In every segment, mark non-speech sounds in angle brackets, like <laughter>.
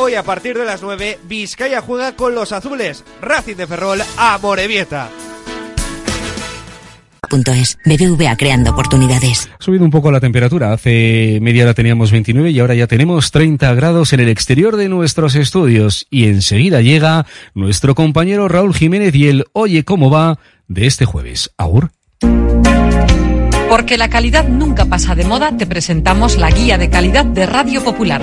Hoy a partir de las 9, Vizcaya juega con los azules. Racing de Ferrol a Morevieta. Es BBVA creando oportunidades. Ha subido un poco la temperatura. Hace media hora teníamos 29 y ahora ya tenemos 30 grados en el exterior de nuestros estudios. Y enseguida llega nuestro compañero Raúl Jiménez y el Oye cómo va de este jueves. Aur. Porque la calidad nunca pasa de moda, te presentamos la guía de calidad de Radio Popular.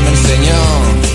me enseñó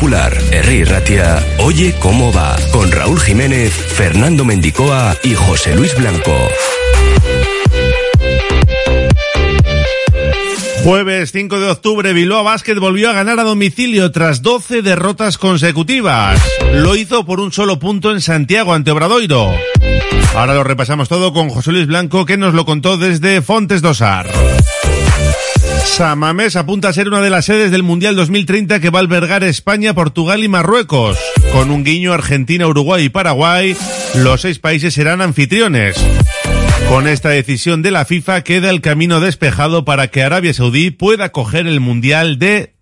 Popular, Herri Ratia, Oye cómo va, con Raúl Jiménez, Fernando Mendicoa y José Luis Blanco. Jueves 5 de octubre, Bilbao Basket volvió a ganar a domicilio tras 12 derrotas consecutivas. Lo hizo por un solo punto en Santiago ante Obradoiro. Ahora lo repasamos todo con José Luis Blanco que nos lo contó desde Fontes Dosar. Samamés apunta a ser una de las sedes del Mundial 2030 que va a albergar España, Portugal y Marruecos. Con un guiño Argentina, Uruguay y Paraguay, los seis países serán anfitriones. Con esta decisión de la FIFA queda el camino despejado para que Arabia Saudí pueda coger el Mundial de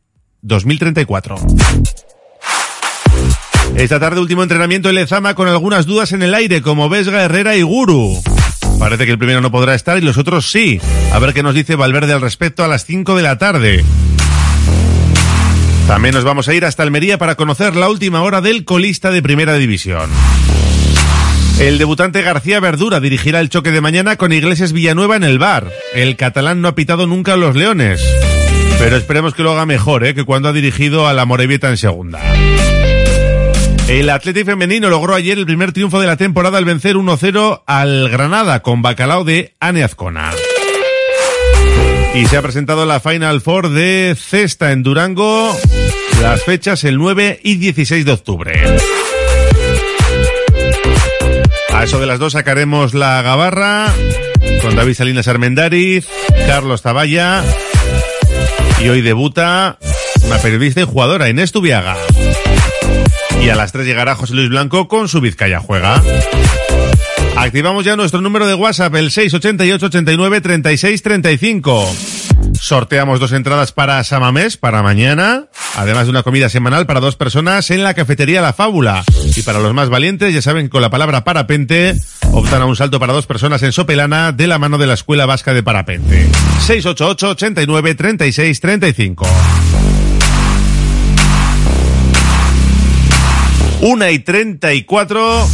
2034. Esta tarde último entrenamiento en Lezama con algunas dudas en el aire como Vesga, Herrera y Guru. Parece que el primero no podrá estar y los otros sí. A ver qué nos dice Valverde al respecto a las 5 de la tarde. También nos vamos a ir hasta Almería para conocer la última hora del colista de Primera División. El debutante García Verdura dirigirá el choque de mañana con Iglesias Villanueva en el bar. El catalán no ha pitado nunca a los Leones. Pero esperemos que lo haga mejor, ¿eh? que cuando ha dirigido a la Morevieta en segunda. El Atlético Femenino logró ayer el primer triunfo de la temporada al vencer 1-0 al Granada con bacalao de Ane Azcona. Y se ha presentado la Final Four de Cesta en Durango. Las fechas el 9 y 16 de octubre. A eso de las dos sacaremos la gabarra con David Salinas Armendariz, Carlos Taballa y hoy debuta una periodista y jugadora, Inés Tubiaga. Y a las 3 llegará José Luis Blanco con su Vizcaya Juega. Activamos ya nuestro número de WhatsApp, el 688 89 36 35. Sorteamos dos entradas para Samamés para mañana, además de una comida semanal para dos personas en la cafetería La Fábula. Y para los más valientes, ya saben, con la palabra parapente, optan a un salto para dos personas en Sopelana de la mano de la Escuela Vasca de Parapente. 688 89 36 35. Una y treinta y cuatro.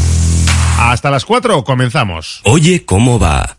Hasta las cuatro comenzamos. Oye, ¿cómo va?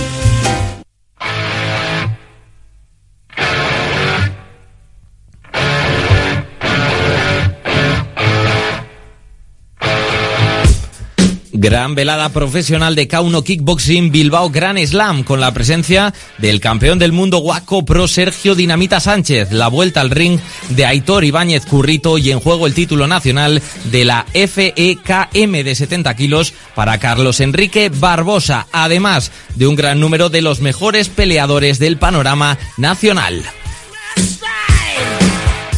Gran velada profesional de Kauno Kickboxing Bilbao Gran Slam con la presencia del campeón del mundo Waco Pro Sergio Dinamita Sánchez, la vuelta al ring de Aitor Ibáñez Currito y en juego el título nacional de la FEKM de 70 kilos para Carlos Enrique Barbosa, además de un gran número de los mejores peleadores del panorama nacional.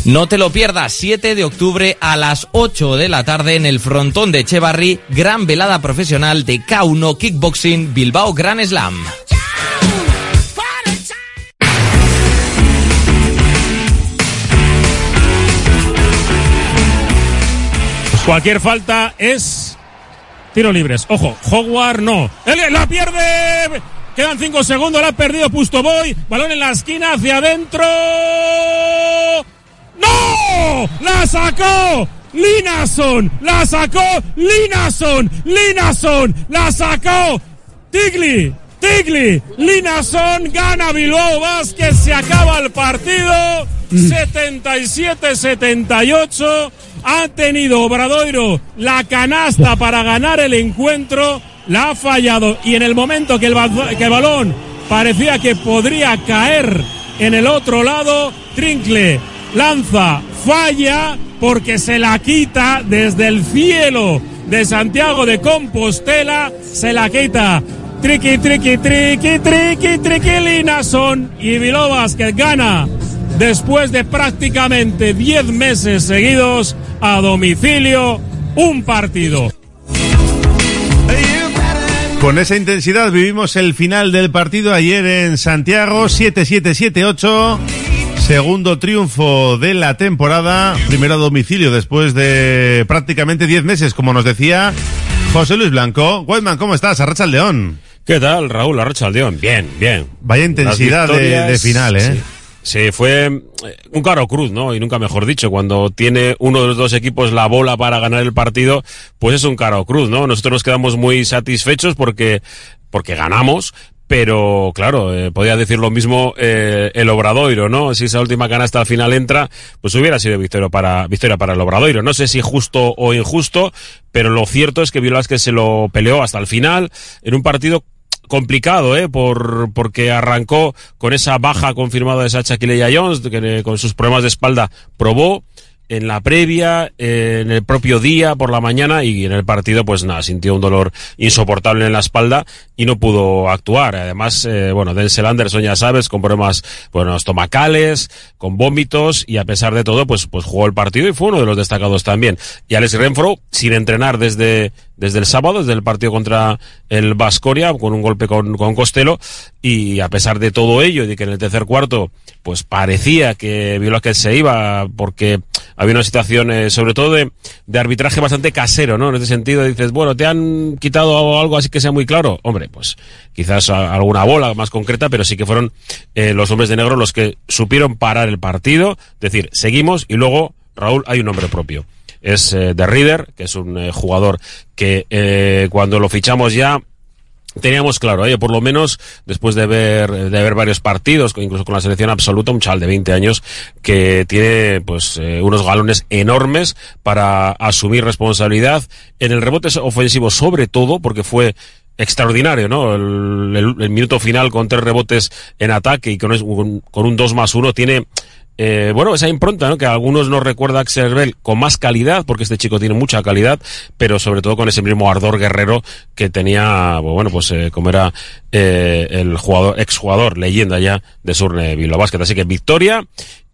No te lo pierdas, 7 de octubre a las 8 de la tarde en el frontón de Echevarri, gran velada profesional de K1 Kickboxing Bilbao Gran Slam. Cualquier falta es tiro libres. Ojo, Howard no. La pierde. Quedan 5 segundos, la ha perdido Pustoboy. Balón en la esquina, hacia adentro. ¡No! ¡La sacó! Linason, la sacó Linason, Linason, la sacó Tigli, Tigli, Linason gana Bilbao Vázquez, se acaba el partido 77-78, ha tenido Obradoiro la canasta para ganar el encuentro, la ha fallado. Y en el momento que el, que el balón parecía que podría caer en el otro lado, Trincle lanza, falla porque se la quita desde el cielo de Santiago de Compostela, se la quita. Triqui, triqui, triqui, triqui, triqui, Linason y Vilovas que gana después de prácticamente 10 meses seguidos a domicilio un partido. Con esa intensidad vivimos el final del partido ayer en Santiago, 7-7-7-8. Segundo triunfo de la temporada, primero a domicilio después de prácticamente 10 meses, como nos decía José Luis Blanco. Whiteman, ¿cómo estás? Arracha el León. ¿Qué tal, Raúl? Arracha el León. Bien, bien. Vaya intensidad de, de, final, ¿eh? Sí. sí. fue eh, un caro cruz, ¿no? Y nunca mejor dicho, cuando tiene uno de los dos equipos la bola para ganar el partido, pues es un caro cruz, ¿no? Nosotros nos quedamos muy satisfechos porque porque ganamos, pero claro, eh, podía decir lo mismo eh, el Obradoiro, ¿no? Si esa última canasta al final entra, pues hubiera sido victoria para, victoria para el Obradoiro. No sé si justo o injusto, pero lo cierto es que que se lo peleó hasta el final en un partido complicado, ¿eh? Por, porque arrancó con esa baja confirmada de Sacha Kileya Jones, que con sus problemas de espalda probó en la previa, en el propio día, por la mañana, y en el partido, pues nada, sintió un dolor insoportable en la espalda y no pudo actuar. Además, eh, bueno, Denzel Anderson, ya sabes, con problemas, bueno, estomacales, con vómitos, y a pesar de todo, pues, pues jugó el partido y fue uno de los destacados también. Y Alex Renfro, sin entrenar desde, desde el sábado, desde el partido contra el Vascoria, con un golpe con, con Costello, y a pesar de todo ello, de que en el tercer cuarto, pues parecía que que se iba, porque había una situación, eh, sobre todo de, de arbitraje bastante casero, ¿no? En este sentido dices, bueno, te han quitado algo así que sea muy claro. Hombre, pues quizás alguna bola más concreta, pero sí que fueron eh, los hombres de negro los que supieron parar el partido, decir, seguimos y luego, Raúl, hay un nombre propio. Es eh, The Reader, que es un eh, jugador que cuando lo fichamos ya teníamos claro, oye, por lo menos después de ver, de ver varios partidos, incluso con la selección absoluta, un chaval de 20 años que tiene pues eh, unos galones enormes para asumir responsabilidad en el rebote ofensivo sobre todo, porque fue extraordinario, ¿no? El, minuto final con tres rebotes en ataque y con, con- con un 2 más 1 tiene eh, bueno, esa impronta, ¿no? Que a algunos nos recuerda a Axel Bell con más calidad, porque este chico tiene mucha calidad, pero sobre todo con ese mismo ardor guerrero que tenía, bueno, pues eh, como era eh, el jugador, exjugador, leyenda ya de Surne Bilbao Basket. Así que victoria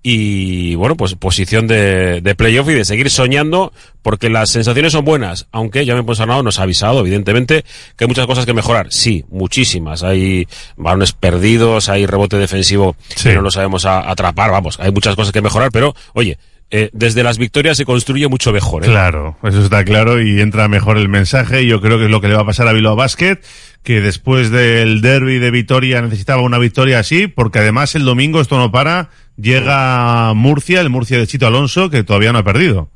y, bueno, pues posición de, de playoff y de seguir soñando, porque las sensaciones son buenas, aunque ya me Arnau nos ha avisado, evidentemente, que hay muchas cosas que mejorar. Sí, muchísimas. Hay balones perdidos, hay rebote defensivo que no lo sabemos a- atrapar, vamos, hay muchas cosas que mejorar, pero, oye, eh, desde las victorias se construye mucho mejor. ¿eh? Claro, eso está claro y entra mejor el mensaje y yo creo que es lo que le va a pasar a Bilbao Basket, que después del derby de Vitoria necesitaba una victoria así, porque además el domingo esto no para, llega Murcia, el Murcia de Chito Alonso, que todavía no ha perdido.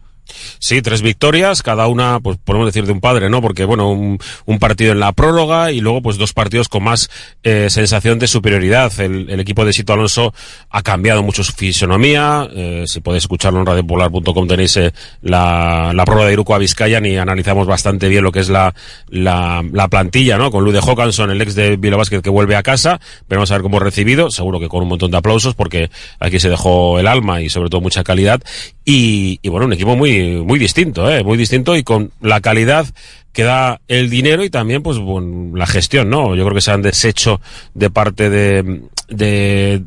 Sí, tres victorias, cada una, pues podemos decir de un padre, ¿no? Porque, bueno, un, partido en la prórroga y luego, pues dos partidos con más eh, sensación de superioridad. El, equipo de Sito Alonso ha cambiado mucho su fisonomía. Eh, si podéis escucharlo en radiopolar.com tenéis eh, la, la prórroga de Iruko a Vizcayan y analizamos bastante bien lo que es la, la, la plantilla, ¿no? Con Lude Hawkinson, el ex de Bilbao Basket que vuelve a casa. Veremos a ver cómo recibido. Seguro que con un montón de aplausos porque aquí se dejó el alma y sobre todo mucha calidad. Y bueno, un equipo muy, muy distinto, ¿eh? Muy distinto y con la calidad que da el dinero y también, pues, bueno, la gestión, ¿no? Yo creo que se han deshecho de parte de, de,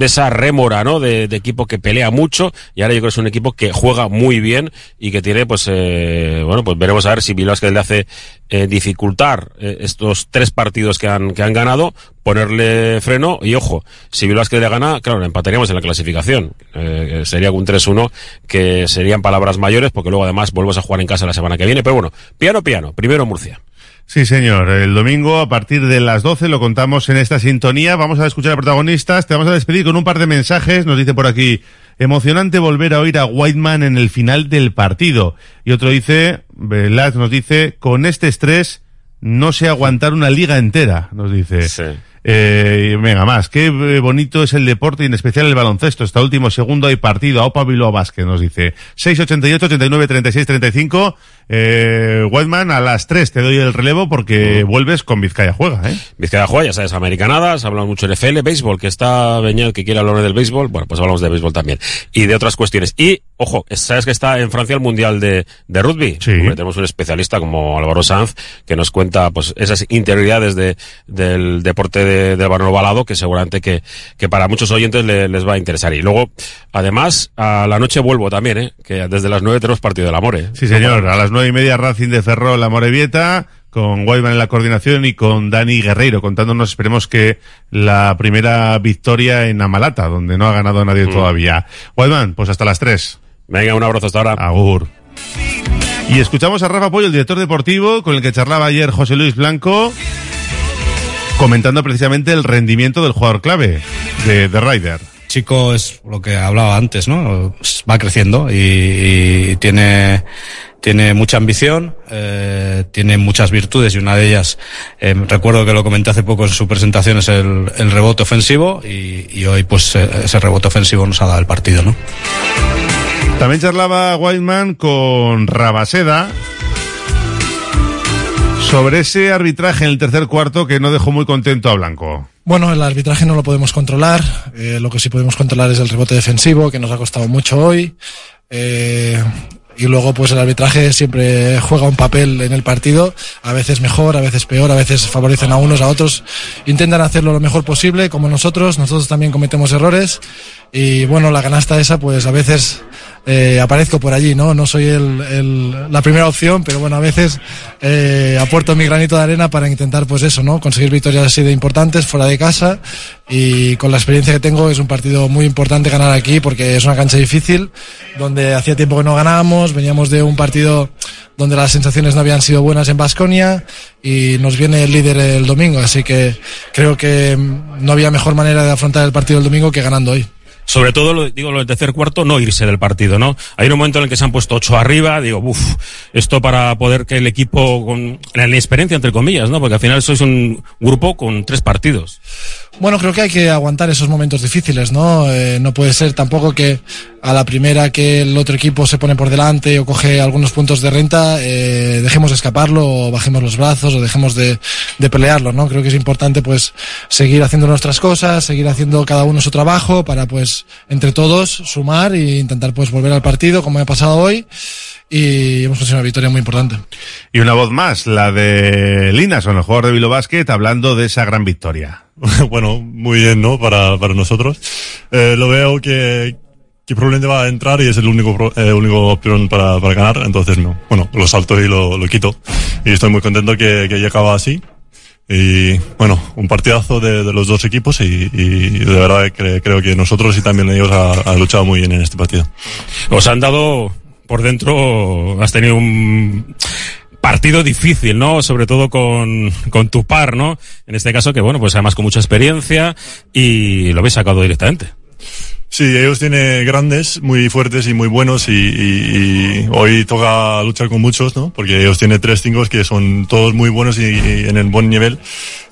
esa rémora, ¿no? De, equipo que pelea mucho y ahora yo creo que es un equipo que juega muy bien y que tiene, pues, eh, bueno, pues veremos a ver si que le hace eh, dificultar eh, estos tres partidos que han, que han ganado, ponerle freno y ojo, si que le gana, claro, le empataríamos en la clasificación. Eh, sería un 3-1 que serían palabras mayores porque luego además vuelves a jugar en casa la semana que viene. Pero bueno, piano, piano. Primero Murcia. Sí, señor. El domingo, a partir de las 12, lo contamos en esta sintonía. Vamos a escuchar a protagonistas. Te vamos a despedir con un par de mensajes. Nos dice por aquí, emocionante volver a oír a Whiteman en el final del partido. Y otro dice, Velaz nos dice, con este estrés no sé aguantar una liga entera, nos dice. Eh, venga, más. Qué eh, bonito es el deporte y en especial el baloncesto. Hasta último segundo hay partido. Aupa Bilbao Basket, nos dice. 688 89 36 35. Eh, Whiteman, a las 3 te doy el relevo porque vuelves con Vizcaya Juega, ¿eh? Vizcaya juega, ya sabes, americanadas, hablamos mucho de NFL, béisbol, que está Beñal que quiere hablar del béisbol, bueno, pues hablamos de béisbol también. Y de otras cuestiones. Y, ojo, sabes que está en Francia el Mundial de, de Rugby. Sí. tenemos un especialista como Álvaro Sanz, que nos cuenta, pues, esas interioridades de, del deporte de, del balón ovalado, que seguramente que, que para muchos oyentes le- les va a interesar. Y luego, además, a la noche vuelvo también, ¿eh? Que desde las 9 tenemos partido del amor, ¿eh? Sí, señor. A las nueve y media Racing de Ferrol, la Morevieta, con Whiteman en la coordinación y con Dani Guerreiro, contándonos, esperemos que la primera victoria en Amalata, donde no ha ganado nadie todavía. Whiteman, pues hasta las 3. Venga, un abrazo hasta ahora. Agur. Y escuchamos a Rafa Pollo, el director deportivo, con el que charlaba ayer José Luis Blanco, comentando precisamente el rendimiento del jugador clave de, de Ryder. chico es lo que hablaba antes, ¿no? Va creciendo y, y tiene, tiene mucha ambición, eh, tiene muchas virtudes y una de ellas, eh, recuerdo que lo comenté hace poco en su presentación, es el, el rebote ofensivo y, y hoy pues eh, ese rebote ofensivo nos ha dado el partido, ¿no? También charlaba Whiteman con Rabaseda sobre ese arbitraje en el tercer cuarto que no dejó muy contento a Blanco. Bueno, el arbitraje no lo podemos controlar. eh, lo que sí podemos controlar es el rebote defensivo, que nos ha costado mucho hoy. eh, y luego, pues el arbitraje siempre juega un papel en el partido. A veces mejor, a veces peor, a veces favorecen a unos, a otros. Intentan hacerlo lo mejor posible, como nosotros. Nosotros también cometemos errores. Y bueno, la canasta esa pues a veces eh, aparezco por allí, ¿no? No soy el, el- la primera opción, pero bueno, a veces eh, aporto mi granito de arena para intentar, pues eso, ¿no? Conseguir victorias así de importantes fuera de casa y con la experiencia que tengo es un partido muy importante ganar aquí porque es una cancha difícil, donde hacía tiempo que no ganábamos, veníamos de un partido donde las sensaciones no habían sido buenas en Basconia y nos viene el líder el domingo, así que creo que no había mejor manera de afrontar el partido el domingo que ganando hoy. Sobre todo, lo, digo, lo del tercer cuarto, no irse del partido, ¿no? Hay un momento en el que se han puesto ocho arriba, digo, uff, esto para poder que el equipo, con la inexperiencia, entre comillas, ¿no? Porque al final sois un grupo con tres partidos. Bueno, creo que hay que aguantar esos momentos difíciles, ¿no? Eh, no puede ser tampoco que a la primera que el otro equipo se pone por delante o coge algunos puntos de renta, eh, dejemos de escaparlo o bajemos los brazos o dejemos de, de pelearlo, ¿no? Creo que es importante pues seguir haciendo nuestras cosas, seguir haciendo cada uno su trabajo para pues entre todos sumar e intentar pues volver al partido como ha pasado hoy y hemos conseguido una victoria muy importante. Y una voz más, la de Linason, el jugador de Vilo Basket, hablando de esa gran victoria. <laughs> bueno, muy bien, ¿no? Para, para nosotros. Eh, lo veo que, que probablemente va a entrar y es el único, eh, único opción para, para ganar, entonces no. Bueno, lo salto y lo, lo quito. Y estoy muy contento que, que haya acabado así. Y bueno, un partidazo de, de los dos equipos y, y de verdad que creo que nosotros y también ellos ha, ha luchado muy bien en este partido. Os han dado por dentro, has tenido un partido difícil, ¿no? Sobre todo con, con tu par, ¿no? En este caso que, bueno, pues además con mucha experiencia y lo habéis sacado directamente. Sí, ellos tienen grandes, muy fuertes y muy buenos y, hoy toca luchar con muchos, ¿no? Porque ellos tienen tres cinco que son todos muy buenos y, en el buen nivel.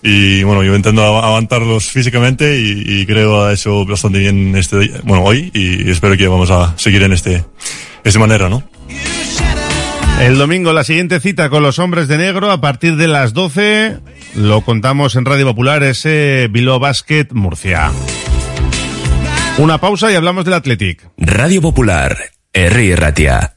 Y bueno, yo intento av- aguantarlos físicamente y, creo ha hecho bastante bien este, bueno, hoy y espero que vamos a seguir en este, esta manera, ¿no? El domingo la siguiente cita con los hombres de negro a partir de las 12. Lo contamos en Radio Popular, ese Bilbao Basket Murcia. Una pausa y hablamos del Athletic. Radio Popular, Herri Ratia.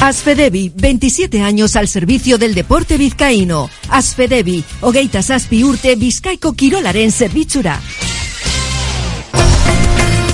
Asfedevi, 27 años al servicio del deporte vizcaíno. Asfedevi, hogeita zazpi urte bizkaiko kirolaren zerbitzura.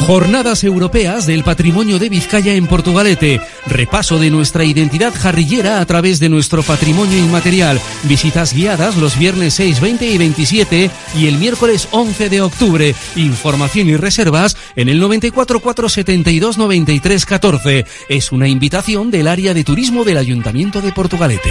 Jornadas Europeas del Patrimonio de Vizcaya en Portugalete. Repaso de nuestra identidad jarrillera a través de nuestro patrimonio inmaterial. Visitas guiadas los viernes 6, 20 y 27 y el miércoles 11 de octubre. Información y reservas en el 94 472 93 14. Es una invitación del área de turismo del Ayuntamiento de Portugalete.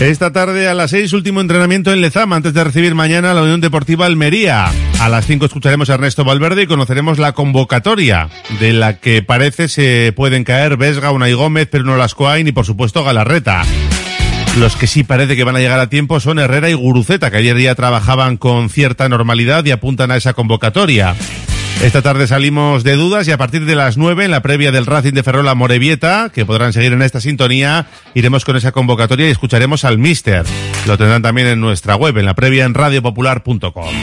Esta tarde a las 6, último entrenamiento en Lezama antes de recibir mañana la Unión Deportiva Almería. A las 5 escucharemos a Ernesto Valverde y conoceremos la convocatoria de la que parece se pueden caer Vesga, Unai Gómez, Pedro Lascoain y por supuesto Galarreta. Los que sí parece que van a llegar a tiempo son Herrera y Guruceta, que ayer día trabajaban con cierta normalidad y apuntan a esa convocatoria. Esta tarde salimos de dudas y a partir de las 9 en la previa del Racing de Ferrol a Morevieta, que podrán seguir en esta sintonía, iremos con esa convocatoria y escucharemos al Mister. Lo tendrán también en nuestra web, en la previa en radiopopular.com.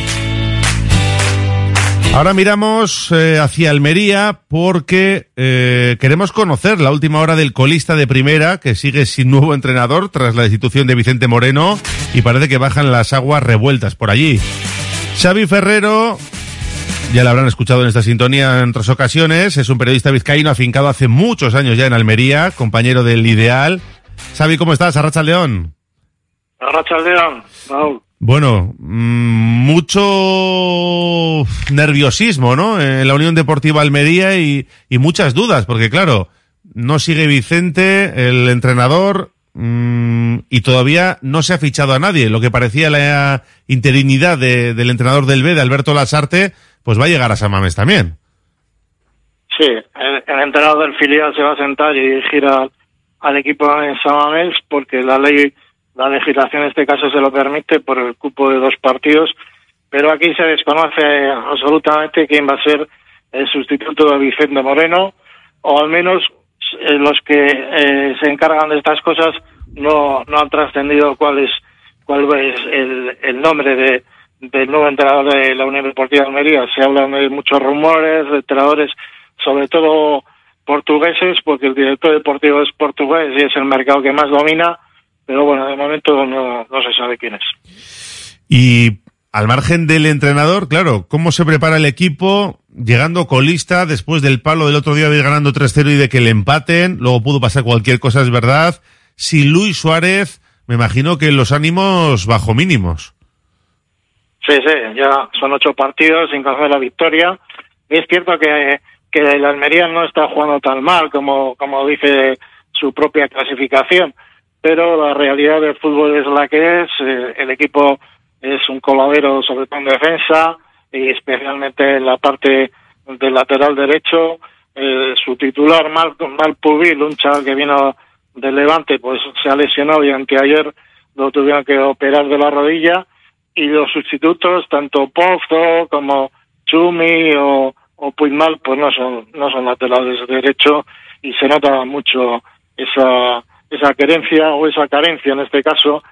Ahora miramos eh, hacia Almería porque eh, queremos conocer la última hora del colista de primera que sigue sin nuevo entrenador tras la destitución de Vicente Moreno y parece que bajan las aguas revueltas por allí. Xavi Ferrero, ya lo habrán escuchado en esta sintonía en otras ocasiones, es un periodista vizcaíno afincado hace muchos años ya en Almería, compañero del Ideal. Xavi, ¿cómo estás? Arracha León. Arracha León, Raúl. Bueno, mm, mucho nerviosismo, ¿no? En la Unión Deportiva Almería y, y muchas dudas, porque claro, no sigue Vicente, el entrenador, mm, y todavía no se ha fichado a nadie. Lo que parecía la interinidad de- del entrenador del B, de Alberto Lasarte, pues va a llegar a San Mamés también. Sí, el, entrenador del filial se va a sentar y dirigir al, equipo en Samamés porque la ley, la legislación en este caso se lo permite por el cupo de dos partidos, pero aquí se desconoce absolutamente quién va a ser el sustituto de Vicente Moreno, o al menos eh, los que eh, se encargan de estas cosas no, no han trascendido cuál es, cuál es el, el nombre de, del nuevo entrenador de la Unión Deportiva de Almería. Se hablan de muchos rumores, de entrenadores, sobre todo portugueses, porque el director deportivo es portugués y es el mercado que más domina, pero bueno, de momento no, no se sabe quién es. Y al margen del entrenador, claro, ¿cómo se prepara el equipo llegando colista después del palo del otro día de ir ganando 3-0 y de que le empaten? Luego pudo pasar cualquier cosa, es verdad. Sin Luis Suárez, me imagino que los ánimos bajo mínimos. Sí, sí, ya son ocho partidos sin coger la victoria. Y es cierto que, que el Almería no está jugando tan mal como, como dice su propia clasificación, pero la realidad del fútbol es la que es. Eh, el equipo es un coladero, sobre todo en defensa, y especialmente en la parte del lateral derecho. Eh, su titular, Mal, Mal Pubil, un chaval que vino del Levante, pues se ha lesionado y anteayer lo tuvieron que operar de la rodilla y los sustitutos, tanto Pozo como Chumi o, o Puigmal, pues no son, no son laterales de derecho y se nota mucho esa, esa querencia o esa carencia en este caso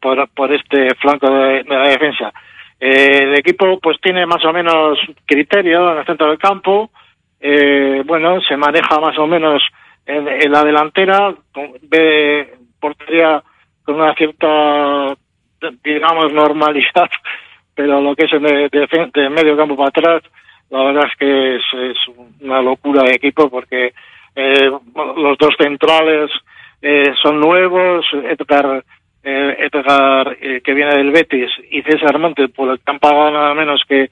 por, por este flanco de, la defensa. Eh, el equipo pues tiene más o menos criterio en el centro del campo, eh, bueno, se maneja más o menos en, en la delantera, con- ve portería con una cierta digamos, normalidad, <laughs> pero lo que es de, de, medio campo para atrás, la verdad es que es, es una locura de equipo porque eh, los dos centrales eh, son nuevos, Edgar, eh, eh, que viene del Betis y César Montes, por el que han pagado nada menos que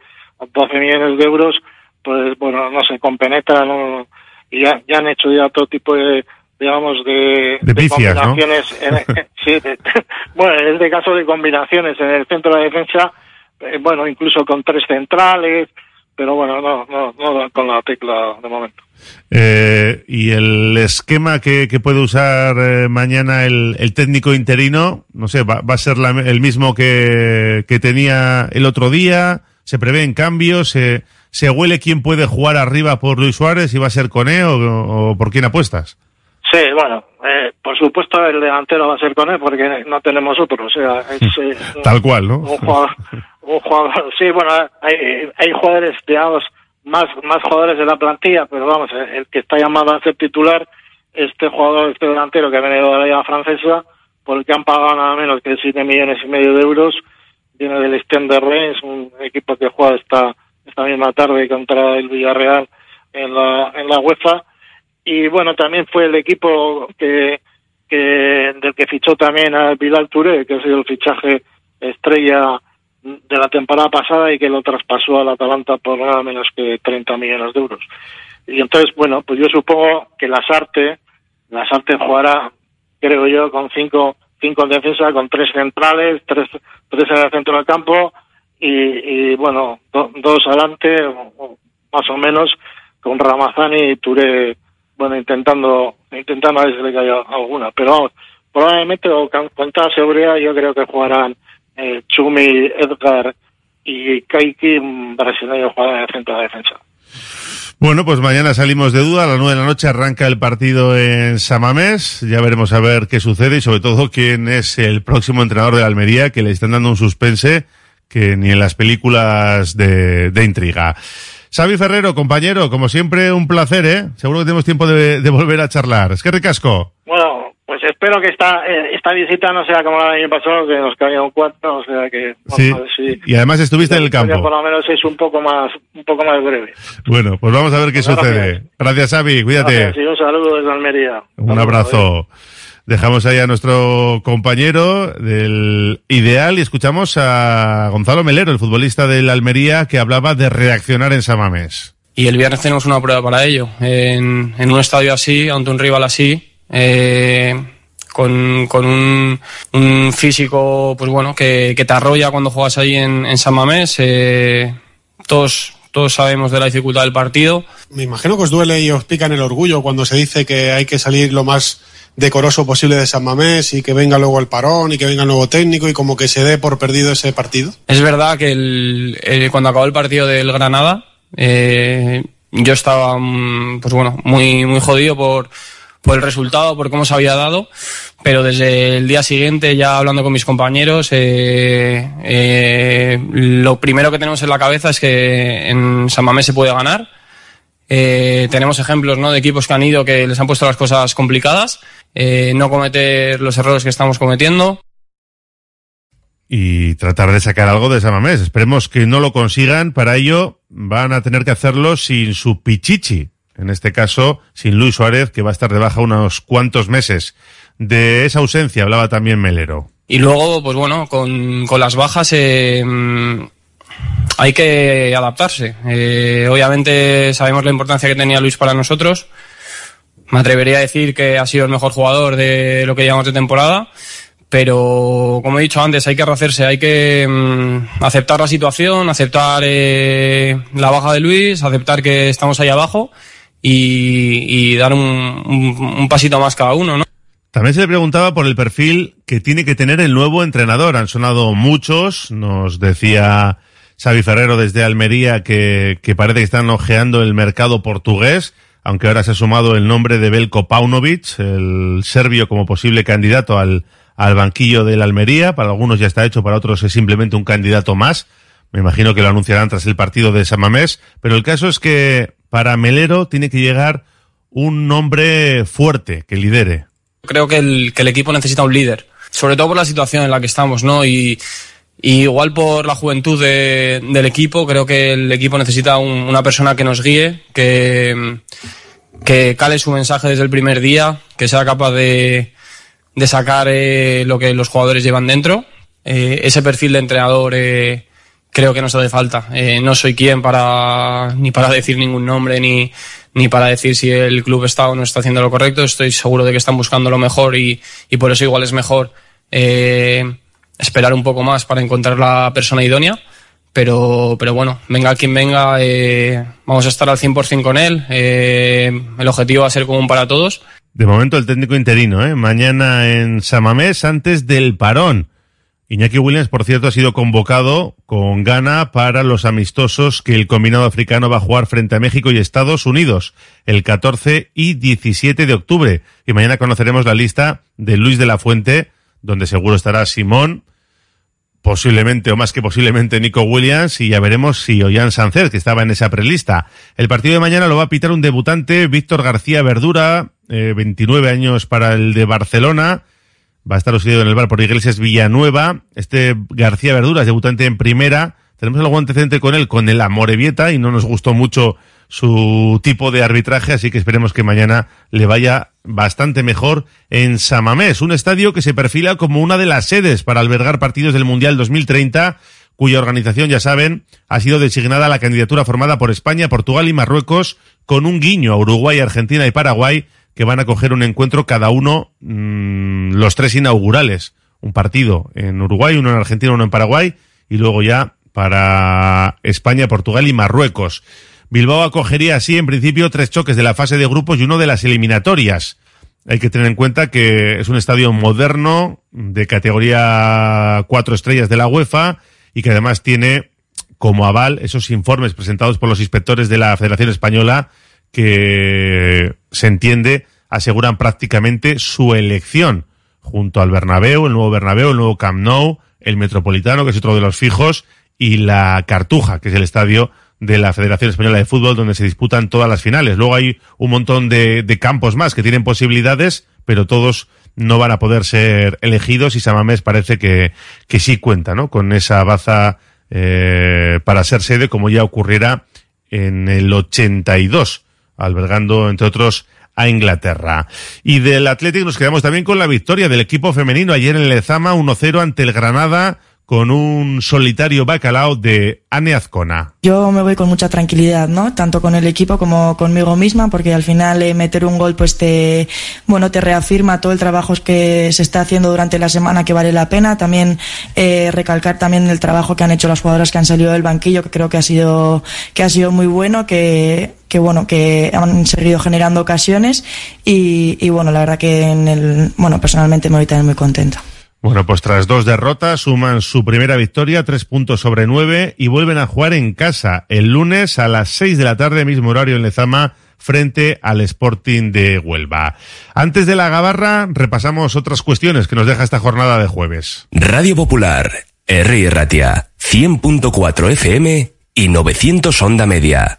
12 millones de euros, pues bueno, no se compenetran no, y ya, ya han hecho ya todo tipo de digamos de, De picias, ¿no? combinaciones en- en- <laughs> sí, de- <laughs> bueno en este caso de combinaciones en el centro de defensa eh, bueno incluso con tres centrales pero bueno no no no con la tecla de momento Eh, y el esquema que, que puede usar eh, mañana el, el técnico interino, no sé, va, va a ser la- el mismo que, que tenía el otro día, se prevén cambios, se, se huele quién puede jugar arriba por Luis Suárez, y va a ser Cone o, o por quién apuestas. Sí, bueno, eh, por supuesto el delantero va a ser con él porque no tenemos otro, o sea, es <laughs> eh, un- Tal cual, ¿no? un jugador, un jugador, sí, bueno, hay, hay jugadores, digamos, más, más jugadores de la plantilla, pero vamos, el, el que está llamado a ser titular, este jugador, este delantero que ha venido de la Liga Francesa, por el que han pagado nada menos que 7 millones y medio de euros, viene del Stade de Reims, un equipo que juega esta, esta misma tarde contra el Villarreal en la, en la UEFA, y bueno, también fue el equipo que, que del que fichó también a Bilal Touré, que ha sido el fichaje estrella de la temporada pasada y que lo traspasó al Atalanta por nada menos que 30 millones de euros. Y entonces, bueno, pues yo supongo que Lasarte, Lasarte jugará, creo yo, con cinco, cinco en defensa, con tres centrales, tres, tres en el centro del campo y, bueno, do- dos adelante, más o menos, con Ramazani y Touré, bueno, intentando, intentando a ver si le cae alguna. Pero vamos, probablemente o con, toda seguridad yo creo que jugarán eh, Chumi, Edgar y Kaiki, brasileño jugador en el centro de defensa. Bueno, pues mañana salimos de duda. A las nueve de la noche arranca el partido en Samamés. Ya veremos a ver qué sucede y sobre todo quién es el próximo entrenador de Almería que le están dando un suspense que ni en las películas de, de intriga. Xavi Ferrero, compañero, como siempre, un placer, ¿eh? Seguro que tenemos tiempo de, de volver a charlar. Es que ricasco. Bueno, pues espero que esta, eh, esta visita no sea como la del año pasado, que nos caían cuatro, o sea que... vamos Sí. a ver si- Y además estuviste en el campo. Por lo menos es un poco más, un poco más breve. Bueno, pues vamos a ver qué Gracias. sucede. Gracias, Xavi. Cuídate. Gracias y un saludo desde Almería. Un abrazo. Dejamos ahí a nuestro compañero del Ideal y escuchamos a Gonzalo Melero, el futbolista del Almería, que hablaba de reaccionar en Samamés. Y el viernes tenemos una prueba para ello. En, en un estadio así, ante un rival así, eh, con, con un, un físico, pues bueno, que, que te arrolla cuando juegas ahí en, en San Mamés. eh, todos, todos sabemos de la dificultad del partido. Me imagino que os duele y os pica en el orgullo cuando se dice que hay que salir lo más decoroso posible de San Mamés y que venga luego el parón y que venga el nuevo técnico y como que se dé por perdido ese partido. Es verdad que el, eh, cuando acabó el partido del Granada, eh, yo estaba, mm, pues bueno, muy, muy jodido por, por el resultado, por cómo se había dado, pero desde el día siguiente, ya hablando con mis compañeros, eh, lo primero que tenemos en la cabeza es que en San Mamés se puede ganar. Tenemos ejemplos ¿no? de equipos que han ido que les han puesto las cosas complicadas, eh, no cometer los errores que estamos cometiendo. y tratar de sacar algo de Samamés. Esperemos que no lo consigan. Para ello van a tener que hacerlo sin su pichichi. En este caso, sin Luis Suárez, que va a estar de baja unos cuantos meses. De esa ausencia hablaba también Melero. Y luego, pues bueno, con, con las bajas eh, hay que adaptarse. Eh, obviamente sabemos la importancia que tenía Luis para nosotros. Me atrevería a decir que ha sido el mejor jugador de lo que llevamos de temporada. Pero, como he dicho antes, hay que rehacerse, hay que mm, aceptar la situación, aceptar eh, la baja de Luis, aceptar que estamos ahí abajo y, dar un pasito más cada uno, ¿no? También se le preguntaba por el perfil que tiene que tener el nuevo entrenador. Han sonado muchos. Nos decía Xavi Ferrero desde Almería que, que parece que están ojeando el mercado portugués, aunque ahora se ha sumado el nombre de Belko Paunovic, el serbio como posible candidato al, al banquillo del Almería. Para algunos ya está hecho, para otros es simplemente un candidato más. Me imagino que lo anunciarán tras el partido de San Mamés. Pero el caso es que para Melero tiene que llegar un nombre fuerte que lidere. Creo que el, que el equipo necesita un líder, sobre todo por la situación en la que estamos, ¿no? Y, y igual por la juventud de- del equipo, creo que el equipo necesita un- una persona que nos guíe, que, que cale su mensaje desde el primer día, que sea capaz de, de sacar eh, lo que los jugadores llevan dentro. Eh, ese perfil de entrenador eh, creo que nos hace falta. Eh, no soy quien para ni para decir ningún nombre ni, ni para decir si el club está o no está haciendo lo correcto. Estoy seguro de que están buscando lo mejor y, y por eso igual es mejor eh, esperar un poco más para encontrar la persona idónea. Pero, pero bueno, venga quien venga, eh, vamos a estar al 100% con él. Eh, el objetivo va a ser común para todos. De momento el técnico interino, ¿eh? Mañana en Samamés antes del parón. Iñaki Williams, por cierto, ha sido convocado con gana para los amistosos que el combinado africano va a jugar frente a México y Estados Unidos el 14 y 17 de octubre. Y mañana conoceremos la lista de Luis de la Fuente, donde seguro estará Simón, posiblemente o más que posiblemente Nico Williams y ya veremos si Ollán Sánchez, que estaba en esa prelista. El partido de mañana lo va a pitar un debutante, Víctor García Verdura, eh, 29 años para el de Barcelona. Va a estar auxiliado en el bar por Iglesias Villanueva. Este García Verdura es debutante en primera. Tenemos algún antecedente con él, con el Amorebieta, y no nos gustó mucho su tipo de arbitraje, así que esperemos que mañana le vaya bastante mejor en Samamés, un estadio que se perfila como una de las sedes para albergar partidos del Mundial 2030, cuya organización, ya saben, ha sido designada la candidatura formada por España, Portugal y Marruecos, con un guiño a Uruguay, Argentina y Paraguay, que van a coger un encuentro cada uno, mmm, los tres inaugurales. Un partido en Uruguay, uno en Argentina, uno en Paraguay, y luego ya para España, Portugal y Marruecos. Bilbao acogería así, en principio, tres choques de la fase de grupos y uno de las eliminatorias. hay que tener en cuenta que es un estadio moderno de categoría cuatro estrellas de la UEFA y que además tiene como aval esos informes presentados por los inspectores de la Federación Española que se entiende aseguran prácticamente su elección junto al Bernabéu, el nuevo Bernabéu, el nuevo Camp Nou, el Metropolitano, que es otro de los fijos, y la Cartuja, que es el estadio de la Federación Española de Fútbol donde se disputan todas las finales. Luego hay un montón de, de campos más que tienen posibilidades, pero todos no van a poder ser elegidos y Samamés parece que, que sí cuenta, ¿no? Con esa baza eh, para ser sede como ya ocurriera en el 82, albergando entre otros a Inglaterra. Y del Atlético nos quedamos también con la victoria del equipo femenino ayer en Lezama 1-0 ante el Granada con un solitario bacalao de Ane. Yo me voy con mucha tranquilidad, ¿no? Tanto con el equipo como conmigo misma, porque al final eh, meter un gol pues te, bueno, te reafirma todo el trabajo que se está haciendo durante la semana que vale la pena. También eh, recalcar también el trabajo que han hecho las jugadoras que han salido del banquillo, que creo que ha sido, que ha sido muy bueno, que, que bueno, que han seguido generando ocasiones y, y bueno, la verdad que en el, bueno, personalmente me voy también muy contenta. Bueno, pues tras dos derrotas suman su primera victoria, tres puntos sobre nueve, y vuelven a jugar en casa el lunes a las seis de la tarde, mismo horario en Lezama, frente al Sporting de Huelva. Antes de la gabarra, repasamos otras cuestiones que nos deja esta jornada de jueves. Radio Popular, R. Ratia, 100.4 FM y 900 Onda Media.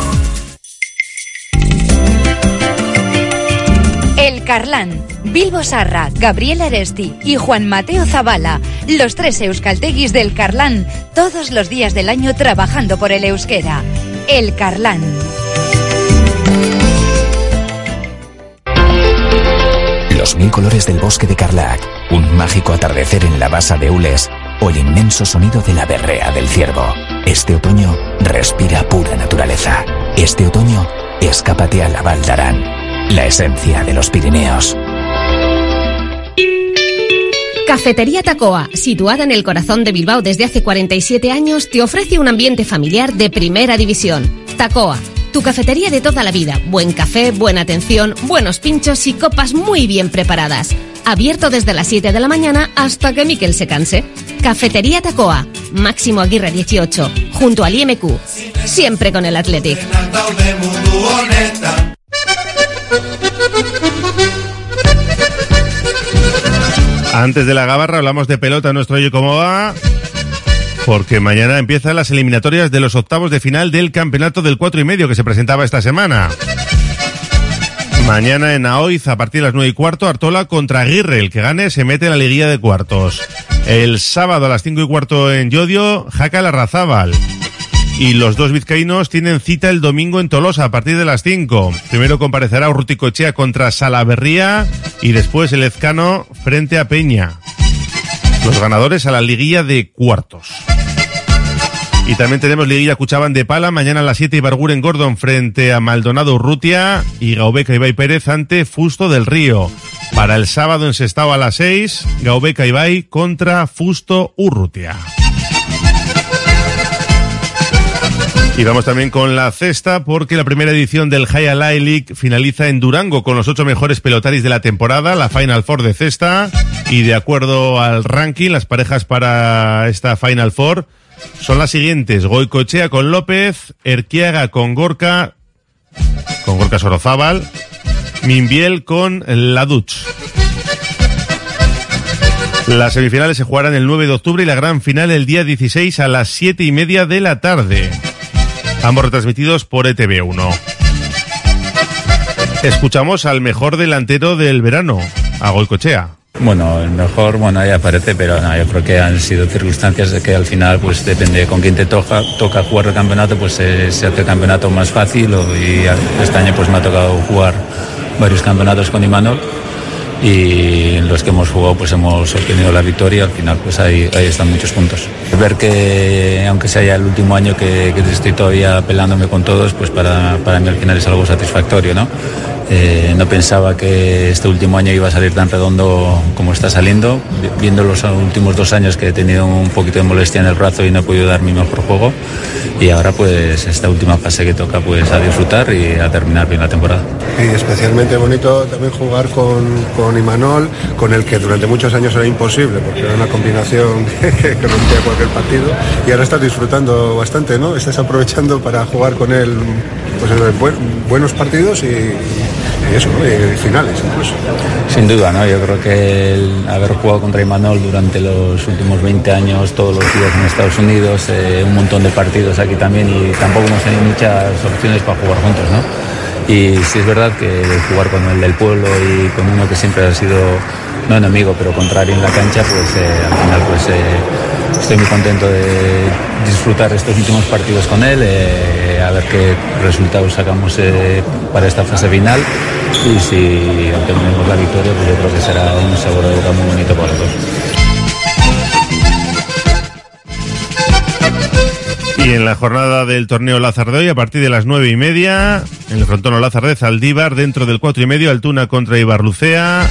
Carlán, Bilbo Sarra, Gabriel Aresti y Juan Mateo Zavala, los tres euskalteguis del Carlán, todos los días del año trabajando por el euskera. El Carlán. Los mil colores del bosque de Carlac, un mágico atardecer en la basa de Ules o el inmenso sonido de la berrea del ciervo. Este otoño respira pura naturaleza. Este otoño escápate a la Val d'Aran, la esencia de los Pirineos. Cafetería Tacoa, situada en el corazón de Bilbao desde hace 47 años, te ofrece un ambiente familiar de primera división. Tacoa, tu cafetería de toda la vida. Buen café, buena atención, buenos pinchos y copas muy bien preparadas. Abierto desde las 7 de la mañana hasta que Miquel se canse. Cafetería Tacoa, Máximo Aguirre 18, junto al IMQ. Siempre con el Athletic. Antes de la gabarra hablamos de pelota, nuestro Oye Cómo Va, porque mañana empiezan las eliminatorias de los octavos de final del campeonato del cuatro y medio que se presentaba esta semana. Mañana en Aoiz, a partir de las nueve y cuarto, Artola contra Aguirre. El que gane se mete en la liguilla de cuartos. El sábado a las cinco y cuarto en Yodio, Jaca Larrazábal. Y los dos vizcaínos tienen cita el domingo en Tolosa a partir de las 5. Primero comparecerá Urruticochea contra Salaverría y después el Ezcano frente a Peña. Los ganadores a la liguilla de cuartos. Y también tenemos Liguilla Cuchaban de Pala, mañana a las 7 Ibarguren Gordon frente a Maldonado Urrutia y Gaubeca Ibai Pérez ante Fusto del Río. Para el sábado en Sestao a las 6, Gaubeca Ibai contra Fusto Urrutia. Y vamos también con la cesta porque la primera edición del High League finaliza en Durango con los ocho mejores pelotaris de la temporada, la Final Four de cesta y de acuerdo al ranking las parejas para esta Final Four son las siguientes, Goicochea con López, Erquiaga con Gorka, con Gorka Sorozábal, Minbiel con Laduch. Las semifinales se jugarán el 9 de octubre y la gran final el día 16 a las 7 y media de la tarde. Ambos retransmitidos por E ETV1. Escuchamos al mejor delantero del verano, a Goicochea. Bueno, el mejor, bueno, ahí aparece, pero no, yo creo que han sido circunstancias de que al final, pues depende con quién te toca, toca jugar el campeonato, pues eh, se hace el campeonato más fácil o- y a- este año pues me ha tocado jugar varios campeonatos con Imanol y en los que hemos jugado pues hemos obtenido la victoria, al final pues ahí, ahí están muchos puntos. Ver que aunque sea ya el último año que, estoy todavía pelándome con todos, pues para, para mí al final es algo satisfactorio, ¿no? Eh, no pensaba que este último año iba a salir tan redondo como está saliendo. Vi- Viendo los últimos dos años que he tenido un poquito de molestia en el brazo y no he podido dar mi mejor juego. Y ahora pues esta última fase que toca pues a disfrutar y a terminar bien la temporada. Y especialmente bonito también jugar con, con Imanol, con el que durante muchos años era imposible, porque era una combinación <laughs> que rompía cualquier partido. Y ahora estás disfrutando bastante, ¿no? Estás aprovechando para jugar con él pues, buen- buenos partidos y, y eso, ¿no? Y finales incluso. Sin duda, ¿no? Yo creo que el haber jugado contra Imanol durante los últimos 20 años, todos los días en Estados Unidos, eh, un montón de partidos aquí también y tampoco hemos tenido muchas opciones para jugar juntos, ¿no? Y sí es verdad que jugar con el del pueblo y con uno que siempre ha sido, no enemigo, pero contrario en la cancha, pues eh, al final pues eh, estoy muy contento de disfrutar estos últimos partidos con él, eh, a ver qué resultados sacamos para esta fase final y si obtenemos la victoria, pues yo creo que será un sabor de boca muy bonito para los dos. Y en la jornada del torneo Lazardoy, a partir de las nueve y media, en el frontón Lazardez, Aldívar, dentro del cuatro y medio, Altuna contra Ibarlucea.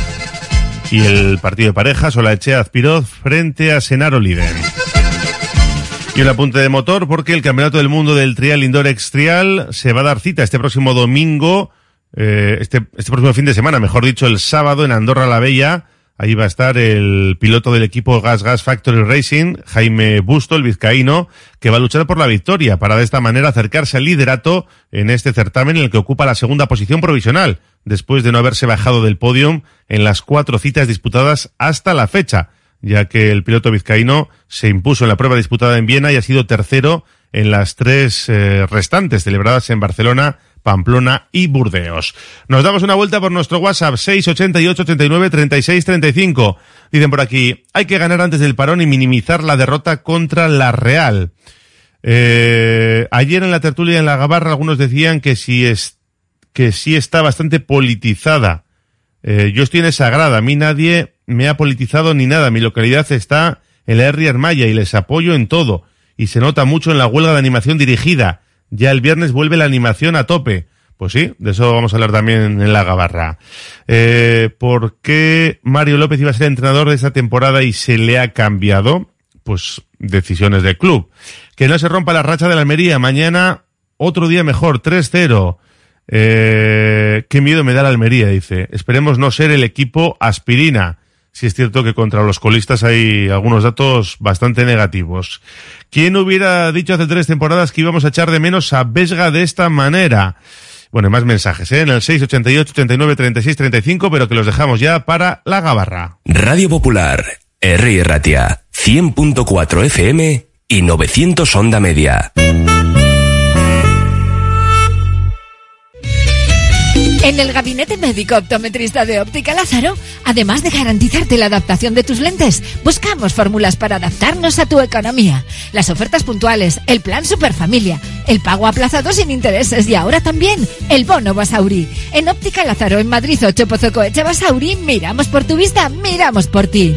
Y el partido de parejas, Olaechea Azpiroz frente a Senaro Liden. Y un apunte de motor porque el Campeonato del Mundo del Trial Indoor se va a dar cita este próximo domingo, eh, este, este próximo fin de semana, mejor dicho, el sábado en Andorra la Bella. Ahí va a estar el piloto del equipo Gas Gas Factory Racing, Jaime Busto, el vizcaíno, que va a luchar por la victoria para de esta manera acercarse al liderato en este certamen en el que ocupa la segunda posición provisional, después de no haberse bajado del podium en las cuatro citas disputadas hasta la fecha, ya que el piloto vizcaíno se impuso en la prueba disputada en Viena y ha sido tercero en las tres eh, restantes celebradas en Barcelona, Pamplona y Burdeos. Nos damos una vuelta por nuestro WhatsApp 688 89 36 35. Dicen por aquí, hay que ganar antes del parón y minimizar la derrota contra la Real. Eh, ayer en la tertulia en la Gabarra algunos decían que si es que sí está bastante politizada. Eh, yo estoy en esa grada, a mí nadie me ha politizado ni nada. Mi localidad está en la R. Armaya y les apoyo en todo. Y se nota mucho en la huelga de animación dirigida. Ya el viernes vuelve la animación a tope. Pues sí, de eso vamos a hablar también en la gabarra. Eh, ¿Por qué Mario López iba a ser entrenador de esta temporada y se le ha cambiado? Pues decisiones del club. Que no se rompa la racha de la Almería. Mañana otro día mejor, 3-0. Eh, qué miedo me da la Almería, dice. Esperemos no ser el equipo aspirina. Si es cierto que contra los colistas hay algunos datos bastante negativos. ¿Quién hubiera dicho hace tres temporadas que íbamos a echar de menos a Vesga de esta manera? Bueno, más mensajes, ¿eh? En el 688 89 36 35, pero que los dejamos ya para la gabarra. Radio Popular, R. Ratia, 100.4 FM y 900 Onda Media. En el Gabinete Médico Optometrista de Óptica Lázaro, además de garantizarte la adaptación de tus lentes, buscamos fórmulas para adaptarnos a tu economía. Las ofertas puntuales, el plan Superfamilia, el pago aplazado sin intereses y ahora también el bono Basauri. En Óptica Lázaro, en Madrid 8 Pozoco Eche Basauri, miramos por tu vista, miramos por ti.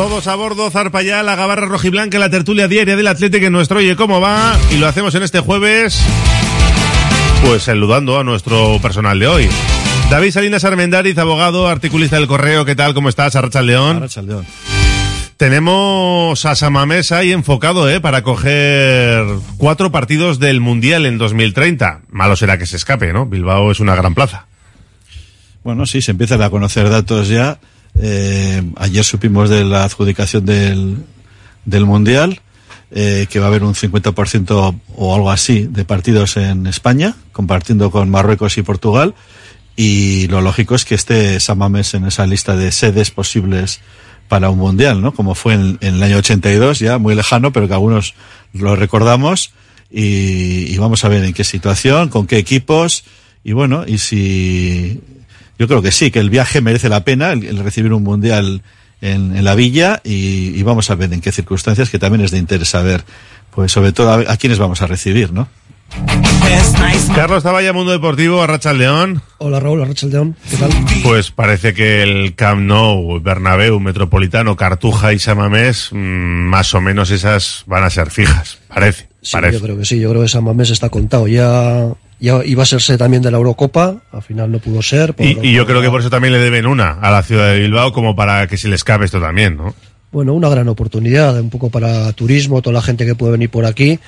Todos a bordo, zarpa ya la gabarra rojiblanca, la tertulia diaria del Atlético en nuestro Oye Cómo Va. Y lo hacemos en este jueves, pues saludando a nuestro personal de hoy. David Salinas Armendariz, abogado, articulista del Correo. ¿Qué tal? ¿Cómo estás? Arracha León. Arracha León. Tenemos a Samamés ahí enfocado, ¿eh? Para coger cuatro partidos del Mundial en 2030. Malo será que se escape, ¿no? Bilbao es una gran plaza. Bueno, sí, se empiezan a conocer datos ya. Eh, ayer supimos de la adjudicación del, del Mundial, eh, que va a haber un 50% o algo así de partidos en España, compartiendo con Marruecos y Portugal. Y lo lógico es que esté Samames en esa lista de sedes posibles para un mundial, ¿no? Como fue en, en el año 82, ya muy lejano, pero que algunos lo recordamos. Y, y, vamos a ver en qué situación, con qué equipos. Y bueno, y si. Yo creo que sí, que el viaje merece la pena, el, el recibir un mundial en, en la villa. Y, y, vamos a ver en qué circunstancias, que también es de interés saber, pues sobre todo a, a quiénes vamos a recibir, ¿no? Carlos Zavalla, Mundo Deportivo, Arracha León. Hola Raúl, Arracha León, ¿qué tal? Pues parece que el Camp Nou, Bernabéu, Metropolitano, Cartuja y Samamés, mmm, más o menos esas van a ser fijas, parece. Sí, parece. yo creo que sí, yo creo que Samamés está contado. Ya, ya iba a serse también de la Eurocopa, al final no pudo ser. Y, y, yo creo que por eso también le deben una a la ciudad de Bilbao, como para que se le escape esto también, ¿no? Bueno, una gran oportunidad, un poco para turismo, toda la gente que puede venir por aquí.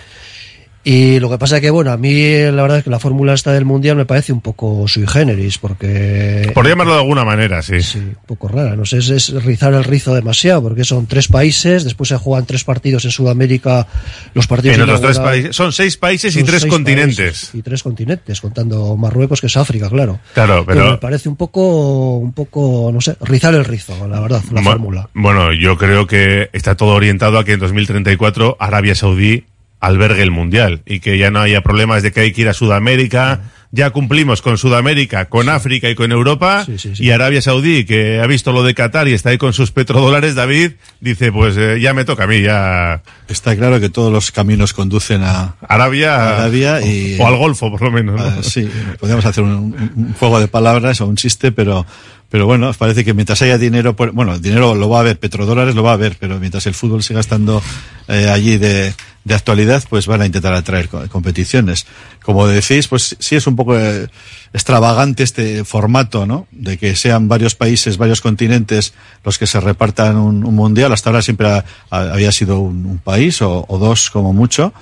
Y lo que pasa es que, bueno, a mí la verdad es que la fórmula esta del Mundial me parece un poco sui generis, porque... Por llamarlo de alguna manera, sí. Sí, un poco rara, no sé, es, es, rizar el rizo demasiado, porque son tres países, después se juegan tres partidos en Sudamérica, los partidos... En otros tres países, son seis países y tres continentes. y tres continentes, contando Marruecos, que es África, claro. Claro, pero... pero me parece un poco, un poco, no sé, rizar el rizo, la verdad, la bueno, fórmula. Bueno, yo creo que está todo orientado a que en 2034 Arabia Saudí albergue el mundial y que ya no haya problemas de que hay que ir a Sudamérica, ya cumplimos con Sudamérica, con África y con Europa, y Arabia Saudí, que ha visto lo de Qatar y está ahí con sus petrodólares, David, dice, pues eh, ya me toca a mí, ya... Está claro que todos los caminos conducen a Arabia, a Arabia y, o, al Golfo, por lo menos. ¿no? Ah, sí, podríamos hacer un, un, juego de palabras o un chiste, pero pero bueno, parece que mientras haya dinero, bueno, dinero lo va a haber, petrodólares lo va a haber, pero mientras el fútbol siga estando eh, allí de, actualidad, pues van a intentar atraer competiciones. Como decís, pues sí es un poco eh, extravagante este formato, ¿no? De que sean varios países, varios continentes los que se repartan un, un mundial. Hasta ahora siempre ha, había sido un, país o, dos como mucho.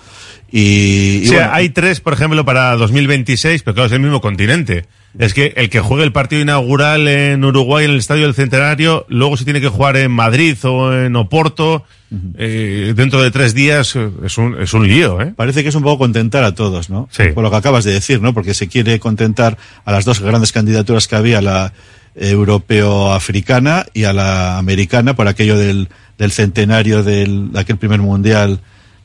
Y, y o sea, bueno, hay tres, por ejemplo, para 2026, pero claro, es el mismo continente. Es que el que juegue el partido inaugural en Uruguay, en el Estadio del Centenario, luego se tiene que jugar en Madrid o en Oporto, eh, dentro de tres días, es un, es un lío, ¿eh? Parece que es un poco contentar a todos, ¿no? Sí. Por lo que acabas de decir, ¿no? Porque se quiere contentar a las dos grandes candidaturas que había, la europeo-africana y a la americana, por aquello del, del centenario del, de aquel primer mundial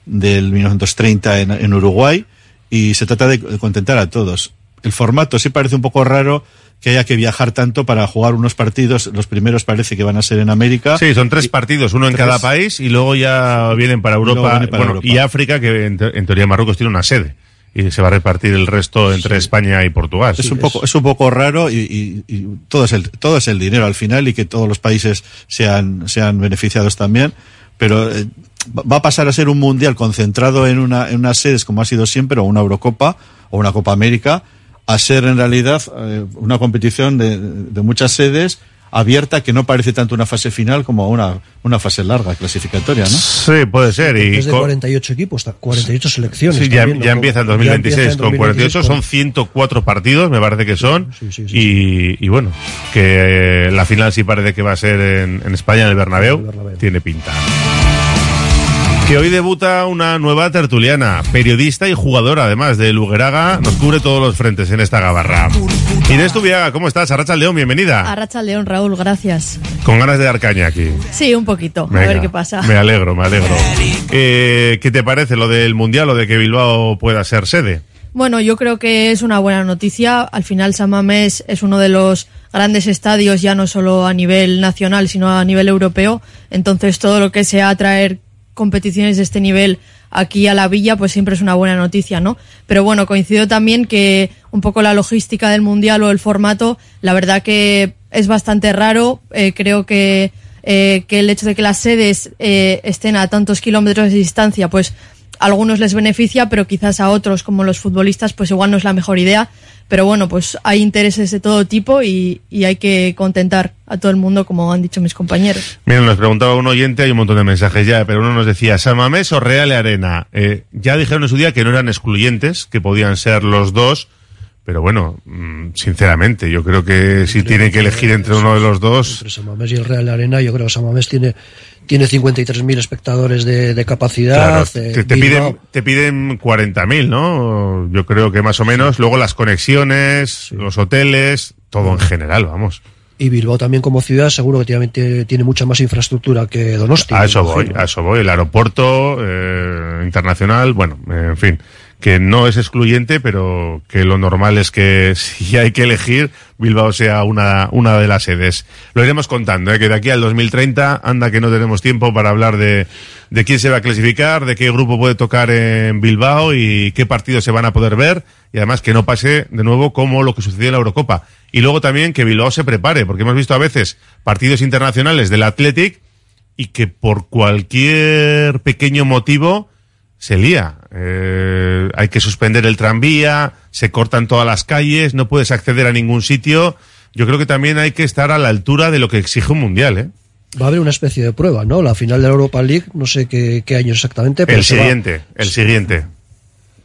del 1930 en, en Uruguay, y se trata de contentar a todos el formato sí parece un poco raro que haya que viajar tanto para jugar unos partidos. Los primeros parece que van a ser en América. Sí, son tres y, partidos, uno en cada país y luego ya vienen para Europa, vienen para bueno, Europa. y África, que en, en, teoría Marruecos tiene una sede. Y se va a repartir el resto entre sí. España y Portugal. Es un poco, es un poco raro y, y, y, todo es el, todo es el dinero al final y que todos los países sean, sean beneficiados también. Pero eh, va a pasar a ser un mundial concentrado en una, en unas sedes como ha sido siempre, o una Eurocopa, o una Copa América, a ser en realidad eh, una competición de, de, muchas sedes abierta que no parece tanto una fase final como una, una fase larga clasificatoria, ¿no? Sí, puede ser. Y es de 48 equipos, 48 selecciones. Sí, ya, ya, empieza en 2026 empieza en con 48, son 104 partidos, me parece que son. Sí, sí, y, y, bueno, que eh, la final sí parece que va a ser en, en España, en el Bernabéu. el Bernabéu. Tiene pinta. Que hoy debuta una nueva tertuliana, periodista y jugadora además de Lugueraga, nos cubre todos los frentes en esta gabarra. Inés Tubiaga, ¿cómo estás? Arracha León, bienvenida. Arracha León, Raúl, gracias. Con ganas de dar caña aquí. Sí, un poquito, Venga, a ver qué pasa. Me alegro, me alegro. Eh, ¿Qué te parece lo del Mundial o de que Bilbao pueda ser sede? Bueno, yo creo que es una buena noticia. Al final, San Mamés es uno de los grandes estadios, ya no solo a nivel nacional, sino a nivel europeo. Entonces, todo lo que sea traer competiciones de este nivel aquí a la villa, pues siempre es una buena noticia, ¿no? Pero bueno, coincido también que un poco la logística del mundial o el formato, la verdad que es bastante raro. Eh, creo que, eh, que el hecho de que las sedes eh, estén a tantos kilómetros de distancia, pues a algunos les beneficia, pero quizás a otros, como los futbolistas, pues igual no es la mejor idea. Pero bueno, pues hay intereses de todo tipo y, y, hay que contentar a todo el mundo, como han dicho mis compañeros. Mira, nos preguntaba un oyente, hay un montón de mensajes ya, pero uno nos decía, ¿Samamés o Real Arena? Eh, ya dijeron en su día que no eran excluyentes, que podían ser los dos, pero bueno, mm, sinceramente, yo creo que si tiene que elegir entre uno de los dos... Entre Samamés y el Real Arena, yo creo que Samamés tiene tiene 53.000 espectadores de, de capacidad. Claro, te, te, piden, te piden 40.000, ¿no? Yo creo que más o menos. Luego las conexiones, sí. los hoteles, todo en general, vamos. Y Bilbao también como ciudad seguro que tiene, tiene mucha más infraestructura que Donosti. A eso voy, a eso voy. El aeropuerto eh, internacional, bueno, en fin que no es excluyente, pero que lo normal es que <laughs> si hay que elegir, Bilbao sea una, una de las sedes. Lo iremos contando, ¿eh? que de aquí al 2030, anda que no tenemos tiempo para hablar de, de quién se va a clasificar, de qué grupo puede tocar en Bilbao y qué partidos se van a poder ver, y además que no pase de nuevo como lo que sucedió en la Eurocopa. Y luego también que Bilbao se prepare, porque hemos visto a veces partidos internacionales del Athletic y que por cualquier pequeño motivo se lía. Eh, hay que suspender el tranvía, se cortan todas las calles, no puedes acceder a ningún sitio. Yo creo que también hay que estar a la altura de lo que exige un mundial, ¿eh? Va a haber una especie de prueba, ¿no? La final de la Europa League, no sé qué, qué año exactamente. Pero el siguiente, va... el siguiente.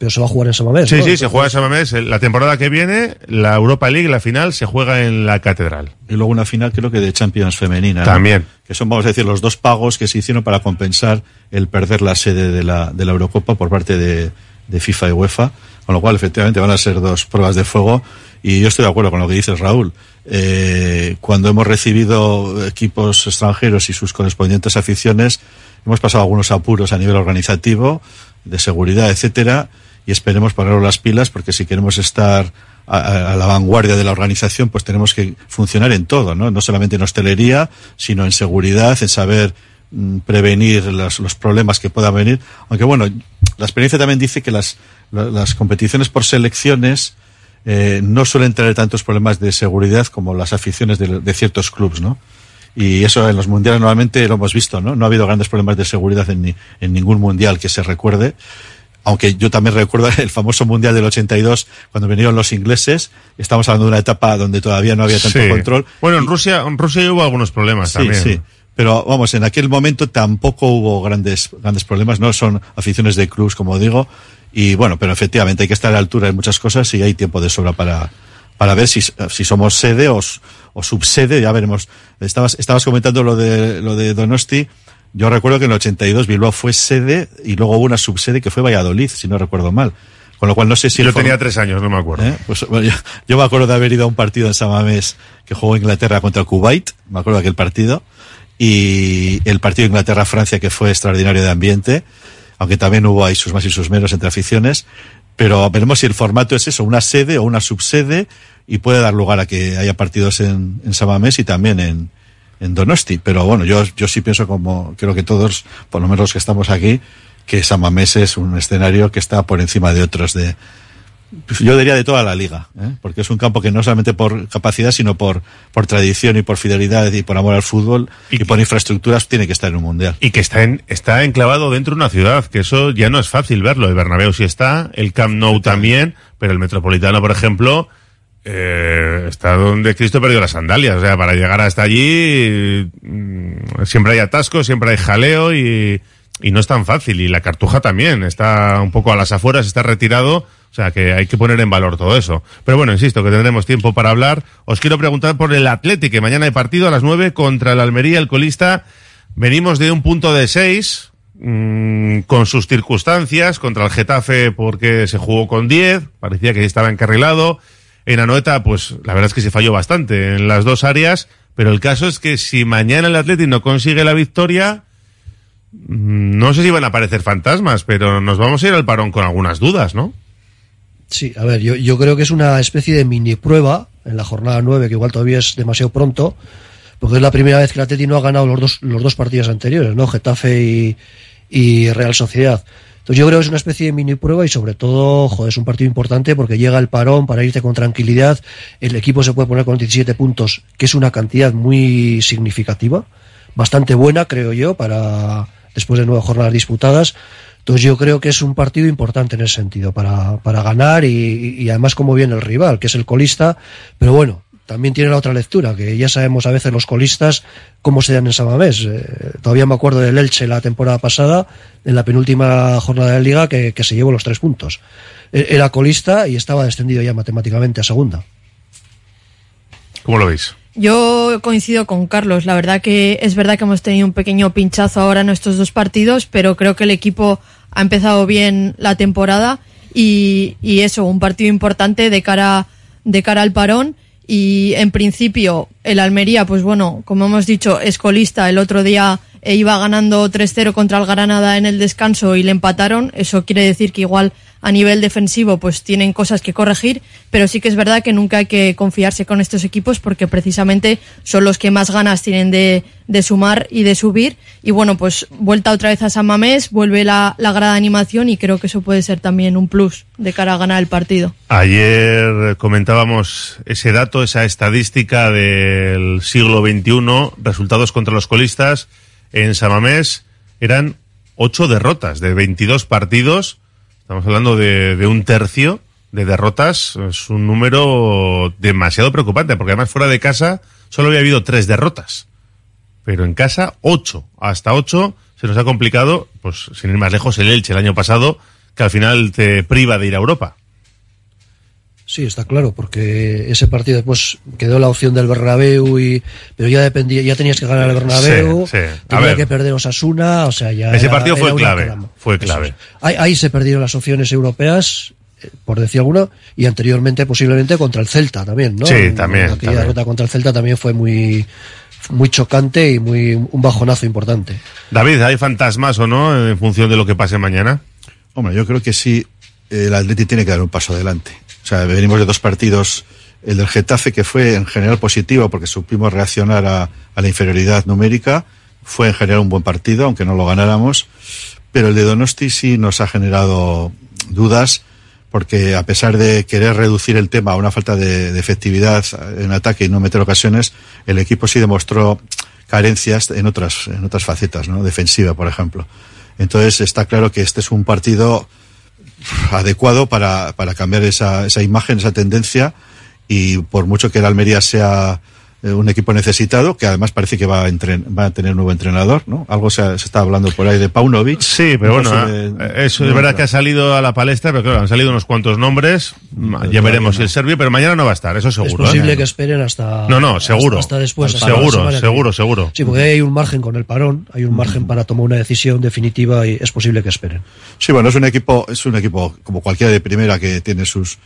Pero se va a jugar en Samamés. Sí, ¿no? sí, Entonces... se juega en Samamés. La temporada que viene, la Europa League, la final, se juega en la Catedral. Y luego una final, creo que de Champions femenina. También. ¿no? Que son, vamos a decir, los dos pagos que se hicieron para compensar el perder la sede de la, de la Eurocopa por parte de, de FIFA y UEFA. Con lo cual, efectivamente, van a ser dos pruebas de fuego. Y yo estoy de acuerdo con lo que dice Raúl. Eh, cuando hemos recibido equipos extranjeros y sus correspondientes aficiones, hemos pasado algunos apuros a nivel organizativo, de seguridad, etcétera y esperemos ponernos las pilas porque si queremos estar a, a, la vanguardia de la organización, pues tenemos que funcionar en todo, ¿no? No solamente en hostelería, sino en seguridad, en saber mm, prevenir los, los, problemas que puedan venir. Aunque bueno, la experiencia también dice que las, las competiciones por selecciones eh, no suelen tener tantos problemas de seguridad como las aficiones de, de ciertos clubes, ¿no? Y eso en los mundiales normalmente lo hemos visto, ¿no? No ha habido grandes problemas de seguridad en, ni, en ningún mundial que se recuerde aunque yo también recuerdo <laughs> el famoso Mundial del 82, cuando vinieron los ingleses, estamos hablando de una etapa donde todavía no había tanto sí. control. Bueno, en Rusia, en Rusia hubo algunos problemas sí, también. Sí, pero vamos, en aquel momento tampoco hubo grandes, grandes problemas, no son aficiones de clubs, como digo, y bueno, pero efectivamente hay que estar a la altura de muchas cosas y hay tiempo de sobra para, para ver si, si somos sede o, o subsede, ya veremos. Estabas, estabas comentando lo de, lo de Donosti, yo recuerdo que en el 82 Bilbao fue sede y luego hubo una subsede que fue Valladolid, si no recuerdo mal. Con lo cual no sé si... Yo tenía tres años, no me acuerdo. ¿Eh? Pues, bueno, yo, yo, me acuerdo de haber ido a un partido en Samamés que jugó Inglaterra contra Kuwait, me acuerdo de aquel partido, y el partido Inglaterra-Francia que fue extraordinario de ambiente, aunque también hubo ahí sus más y sus menos entre aficiones, pero veremos si el formato es eso, una sede o una subsede, y puede dar lugar a que haya partidos en, en Samamés y también en, en Donosti. Pero bueno, yo, yo sí pienso como creo que todos, por lo menos los que estamos aquí, que San Mamés es un escenario que está por encima de otros de, pues yo diría de toda la liga, ¿eh? porque es un campo que no solamente por capacidad, sino por, por tradición y por fidelidad y por amor al fútbol y, y por infraestructuras tiene que estar en un mundial. Y que está, en, está enclavado dentro de una ciudad, que eso ya no es fácil verlo. El Bernabéu sí está, el Camp Nou también, pero el Metropolitano, por ejemplo, eh, está donde Cristo perdió las sandalias. O sea, para llegar hasta allí mmm, siempre hay atasco, siempre hay jaleo y, y no es tan fácil. Y la Cartuja también está un poco a las afueras, está retirado. O sea, que hay que poner en valor todo eso. Pero bueno, insisto, que tendremos tiempo para hablar. Os quiero preguntar por el Atlético, mañana hay partido a las 9 contra el Almería, el colista. Venimos de un punto de 6, mmm, con sus circunstancias, contra el Getafe porque se jugó con 10, parecía que estaba encarrilado. En Anoeta, pues la verdad es que se falló bastante en las dos áreas, pero el caso es que si mañana el Atlético no consigue la victoria, no sé si van a aparecer fantasmas, pero nos vamos a ir al parón con algunas dudas, ¿no? Sí, a ver, yo, yo creo que es una especie de mini prueba en la jornada 9, que igual todavía es demasiado pronto, porque es la primera vez que el Atleti no ha ganado los dos, los dos partidos anteriores, ¿no? Getafe y Real Sociedad. Entonces yo creo que es una especie de mini prueba y sobre todo, es un partido importante porque llega el parón para irte con tranquilidad. El equipo se puede poner con 17 puntos, que es una cantidad muy significativa, bastante buena, creo yo, para después de nueve jornadas disputadas. Entonces yo creo que es un partido importante en ese sentido, para, para ganar y, y además como viene el rival, que es el colista. Pero bueno, también tiene la otra lectura, que ya sabemos a veces los colistas cómo se dan en Samamés. Eh, todavía me acuerdo del Elche la temporada pasada, en la penúltima jornada de la liga, que, que se llevó los tres puntos. E, Era colista y estaba descendido ya matemáticamente a segunda. ¿Cómo lo veis? Yo coincido con Carlos. La verdad que es verdad que hemos tenido un pequeño pinchazo ahora en estos dos partidos, pero creo que el equipo ha empezado bien la temporada y, y eso, un partido importante de cara, de cara al parón. Y en principio, el Almería, pues bueno, como hemos dicho, es colista. El otro día e iba ganando 3-0 contra el Granada en el descanso y le empataron. Eso quiere decir que igual a nivel defensivo pues tienen cosas que corregir, pero sí que es verdad que nunca hay que confiarse con estos equipos porque precisamente son los que más ganas tienen de, de sumar y de subir. Y bueno, pues vuelta otra vez a San Mamés, vuelve la, la grada animación y creo que eso puede ser también un plus de cara a ganar el partido. Ayer comentábamos ese dato, esa estadística del siglo XXI, resultados contra los colistas en Samamés eran ocho derrotas de 22 partidos. Estamos hablando de, de, un tercio de derrotas. Es un número demasiado preocupante, porque además fuera de casa solo había habido tres derrotas. Pero en casa, ocho. Hasta ocho se nos ha complicado, pues sin ir más lejos, el Elche el año pasado, que al final te priva de ir a Europa. Sí, está claro, porque ese partido después quedó la opción del Bernabéu y pero ya dependía, ya tenías que ganar el Bernabéu, sí, sí. tenía ver. que perder Osasuna, o sea, ya ese era, partido fue clave, trama. fue clave. Ahí, ahí, se perdieron las opciones europeas, eh, por decir alguno, y anteriormente posiblemente contra el Celta también, ¿no? Sí, también. Aquella también. derrota contra el Celta también fue muy muy chocante y muy un bajonazo importante. David, ¿hay fantasmas o no en función de lo que pase mañana? Hombre, yo creo que sí el Atleti tiene que dar un paso adelante. O sea, venimos de dos partidos, el del Getafe que fue en general positivo porque supimos reaccionar a, la inferioridad numérica, fue en general un buen partido, aunque no lo ganáramos, pero el de Donosti sí nos ha generado dudas porque a pesar de querer reducir el tema a una falta de, de, efectividad en ataque y no meter ocasiones, el equipo sí demostró carencias en otras, en otras facetas, ¿no? Defensiva, por ejemplo. Entonces está claro que este es un partido adecuado para, para cambiar esa, esa imagen, esa tendencia, y por mucho que el Almería sea eh, un equipo necesitado, que además parece que va a, entren, va a tener un nuevo entrenador, ¿no? Algo se, se, está hablando por ahí de Paunovic. Sí, pero bueno, de, eso es verdad que ha salido a la palestra, pero claro, han salido unos cuantos nombres, pero ya veremos si el serbio, pero mañana no va a estar, eso seguro. Es posible ¿eh? que esperen hasta... No, no, seguro. Hasta, hasta después. Hasta seguro, seguro, seguro. Sí, porque hay un margen con el parón, hay un margen para tomar una decisión definitiva y es posible que esperen. Sí, bueno, es un equipo, es un equipo como cualquiera de primera que tiene sus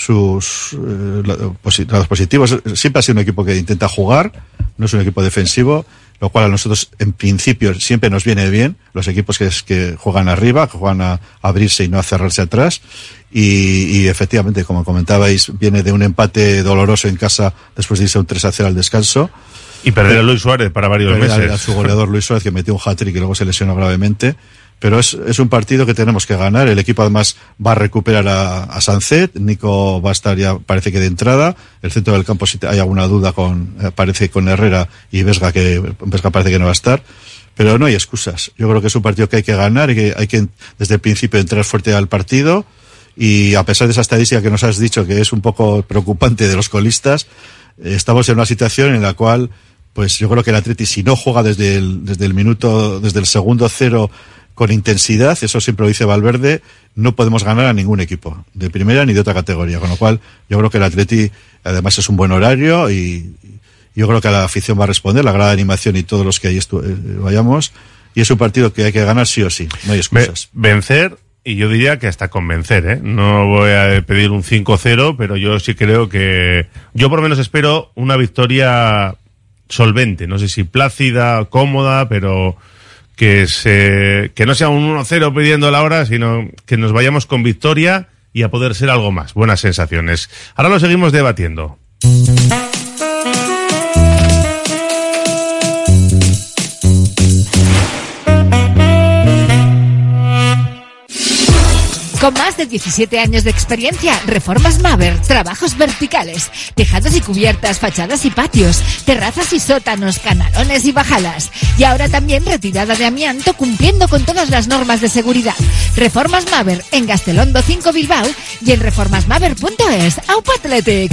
sus eh, lados positivos. Siempre ha sido un equipo que intenta jugar, no es un equipo defensivo, lo cual a nosotros en principio siempre nos viene bien, los equipos que, es, que juegan arriba, que juegan a, abrirse y no a cerrarse atrás. Y, y, efectivamente, como comentabais, viene de un empate doloroso en casa después de irse un 3 a 0 al descanso. Y perder a Luis Suárez para varios meses. A, a su goleador Luis Suárez que metió un hat-trick y luego se lesionó gravemente pero es, es, un partido que tenemos que ganar. El equipo además va a recuperar a, a Sancet, Nico va a estar ya, parece que de entrada. El centro del campo, si hay alguna duda, con, eh, parece con Herrera y Vesga, que Vesga parece que no va a estar. Pero no hay excusas. Yo creo que es un partido que hay que ganar y que hay que desde el principio entrar fuerte al partido. Y a pesar de esa estadística que nos has dicho que es un poco preocupante de los colistas, eh, estamos en una situación en la cual, pues yo creo que el Atleti, si no juega desde el, desde el minuto, desde el segundo cero, con intensidad, eso siempre lo dice Valverde, no podemos ganar a ningún equipo, de primera ni de otra categoría. Con lo cual, yo creo que el Atleti, además, es un buen horario y yo creo que a la afición va a responder, la gran animación y todos los que ahí eh, vayamos. Y es un partido que hay que ganar sí o sí, no hay excusas. Vencer, y yo diría que hasta convencer, ¿eh? No voy a pedir un 5-0, pero yo sí creo que. Yo por lo menos espero una victoria solvente, no sé si plácida, cómoda, pero que, se, que no sea un 1-0 pidiendo la hora, sino que nos vayamos con victoria y a poder ser algo más. Buenas sensaciones. Ahora lo seguimos debatiendo. De 17 años de experiencia, Reformas Maver, trabajos verticales, tejados y cubiertas, fachadas y patios, terrazas y sótanos, canalones y bajadas. Y ahora también retirada de amianto cumpliendo con todas las normas de seguridad. Reformas Maver en Gastelondo 5 Bilbao y en reformasmaver.es. Aupa Athletic.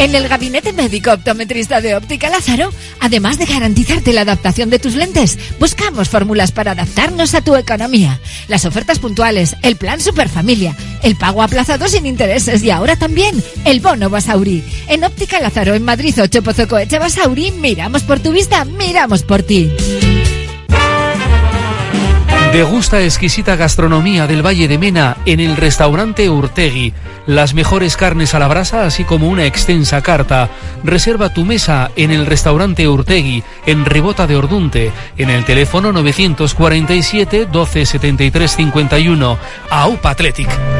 En el gabinete médico optometrista de Óptica Lázaro, además de garantizarte la adaptación de tus lentes, buscamos fórmulas para adaptarnos a tu economía. Las ofertas puntuales, el plan Superfamilia, el pago aplazado sin intereses y ahora también el bono Basauri. En Óptica Lázaro, en Madrid 8 Pozocoeche Basauri, miramos por tu vista, miramos por ti. Degusta exquisita gastronomía del Valle de Mena en el restaurante Urtegui. Las mejores carnes a la brasa, así como una extensa carta. Reserva tu mesa en el restaurante Urtegui, en Rebota de Ordunte, en el teléfono 947 12 73 51. AUPA Athletic.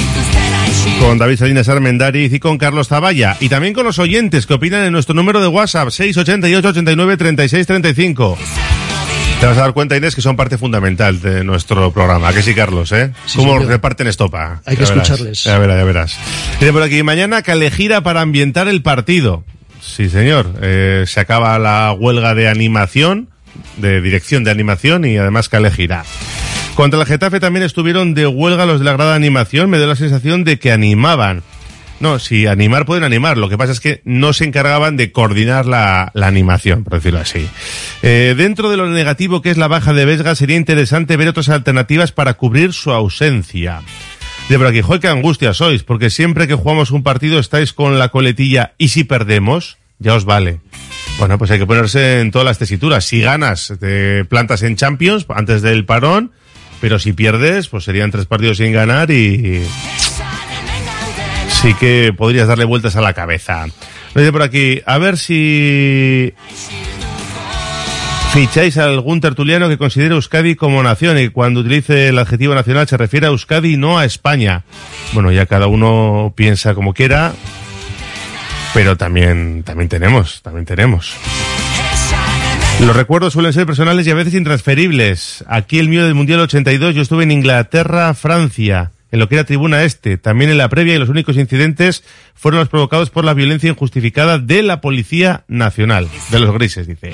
con David Salinas Armendariz y con Carlos Zavalla. Y también con los oyentes que opinan en nuestro número de WhatsApp 688 89 36 35. Te vas a dar cuenta, Inés, que son parte fundamental de nuestro programa. ¿A que sí, Carlos? ¿eh? Sí, ¿Cómo señor. reparten estopa? Hay que verás. escucharles. Ya verás, ya verás. Dice por aquí, mañana Calejira para ambientar el partido. Sí, señor. Eh, se acaba la huelga de animación, de dirección de animación y además Calejira. Contra el Getafe también estuvieron de huelga los de la grada de animación. Me dio la sensación de que animaban. No, si animar pueden animar. Lo que pasa es que no se encargaban de coordinar la, la animación, por decirlo así. Eh, dentro de lo negativo que es la baja de Vesga, sería interesante ver otras alternativas para cubrir su ausencia. De por qué angustia sois, porque siempre que jugamos un partido estáis con la coletilla y si perdemos, ya os vale. Bueno, pues hay que ponerse en todas las tesituras. Si ganas, te plantas en Champions antes del parón, pero si pierdes, pues serían tres partidos sin ganar y sí que podrías darle vueltas a la cabeza. Me dice por aquí, a ver si ficháis a algún tertuliano que considere Euskadi como nación y cuando utilice el adjetivo nacional se refiere a Euskadi y no a España. Bueno, ya cada uno piensa como quiera, pero también, también tenemos, también tenemos. Los recuerdos suelen ser personales y a veces intransferibles. Aquí el mío del Mundial 82, yo estuve en Inglaterra, Francia, en lo que era Tribuna Este, también en la previa y los únicos incidentes fueron los provocados por la violencia injustificada de la Policía Nacional, de los grises, dice.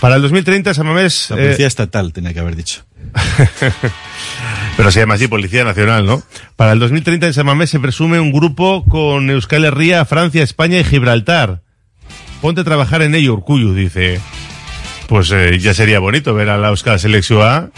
Para el 2030, San Mamés... La eh, policía estatal tenía que haber dicho. <laughs> pero se llama así Policía Nacional, ¿no? Para el 2030 en San Mamés se presume un grupo con Euskal Herria, Francia, España y Gibraltar. Ponte a trabajar en ello, Urcuyu, dice. Pues eh, ya sería bonito ver a la Euskal Selección A,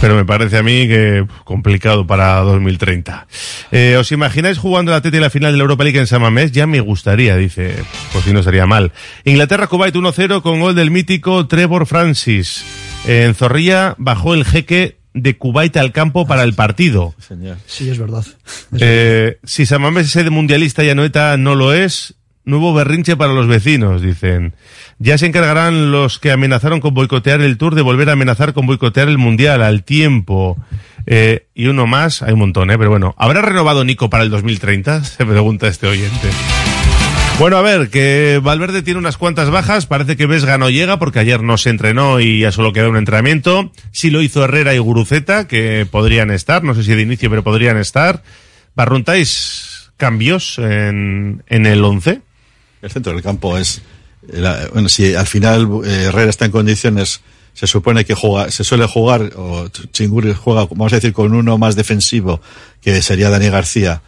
pero me parece a mí que complicado para 2030. Eh, ¿Os imagináis jugando la TT y la final de la Europa League en San Mamés? Ya me gustaría, dice. Pues si no sería mal. Inglaterra-Kuwait 1-0 con gol del mítico Trevor Francis. Eh, en Zorrilla bajó el jeque de Kuwait al campo para el partido. Sí, es verdad. Eh, si San Mamés es sede mundialista y Anoeta no lo es, nuevo berrinche para los vecinos, dicen. Ya se encargarán los que amenazaron con boicotear el Tour de volver a amenazar con boicotear el Mundial al tiempo. Eh, y uno más, hay un montón, ¿eh? Pero bueno, ¿habrá renovado Nico para el 2030? <laughs> Se pregunta este oyente. Bueno, a ver, que Valverde tiene unas cuantas bajas, parece que Vesga no llega porque ayer no se entrenó y ya solo queda un entrenamiento. Sí lo hizo Herrera y Guruceta, que podrían estar, no sé si de inicio, pero podrían estar. ¿Barruntáis cambios en, en el 11? El centro del campo es. la- bueno, si al final eh, Herrera está en condiciones, se supone que juega, se suele jugar, o Chinguri juega, vamos a decir, con uno más defensivo, que sería Dani García,